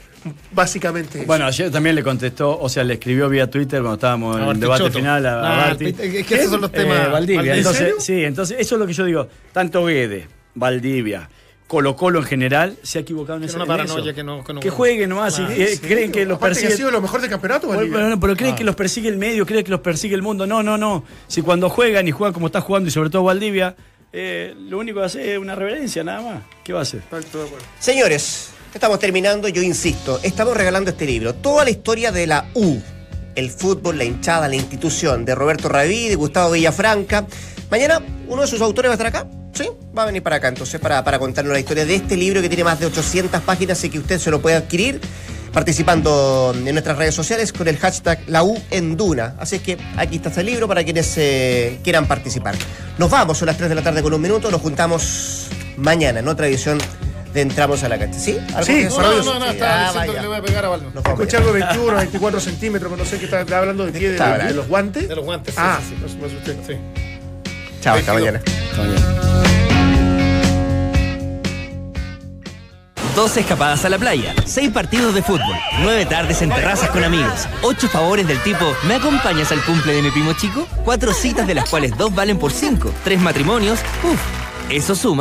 Básicamente eso. Bueno, ayer también le contestó, o sea, le escribió vía Twitter cuando estábamos en el debate final a, a Ah, Barti. es que esos son los temas. Eh, Valdivia. ¿En Entonces, serio? sí, entonces eso es lo que yo digo. Tanto Guede, Valdivia, Colo Colo en general se ha equivocado en ese una paranoia que no- que no- jueguen nomás y Ah, eh, ¿En creen que los Aparte que persigue. ha sido lo mejor del campeonato, bueno, pero creen Ah. que los persigue el medio, creen que los persigue el mundo. No, no, no. Si cuando juegan y juegan como está jugando y sobre todo Valdivia, eh, lo único que hace es una reverencia nada más. ¿Qué va a hacer? Estoy de acuerdo. Señores, estamos terminando, yo insisto, estamos regalando este libro, toda la historia de la U, el fútbol, la hinchada, la institución, de Roberto Rabí, de Gustavo Villafranca. Mañana uno de sus autores va a estar acá, ¿sí? Va a venir para acá entonces para, para contarnos la historia de este libro que tiene más de 800 páginas y que usted se lo puede adquirir participando en nuestras redes sociales con el hashtag La U en Duna. Así es que aquí está este libro para quienes eh, quieran participar. Nos vamos, son las 3 de la tarde con un minuto, nos juntamos mañana en otra edición de Entramos a la cancha. ¿Sí? ¿Algo Sí, No, no, no, no, Sí, estaba ah, diciendo vaya. que le voy a pegar a Baldo. Escuché algo 21, 24 centímetros, pero no sé qué está, está hablando de qué, de, de los guantes. De los guantes, sí, Ah, sí, me- me asusté. Sí. Chao, hasta mañana. 12 escapadas a la playa, 6 partidos de fútbol, 9 tardes en terrazas con amigos, 8 favores del tipo ¿me acompañas al cumple de mi primo chico? 4 citas de las cuales 2 valen por 5, 3 matrimonios, uff, eso suma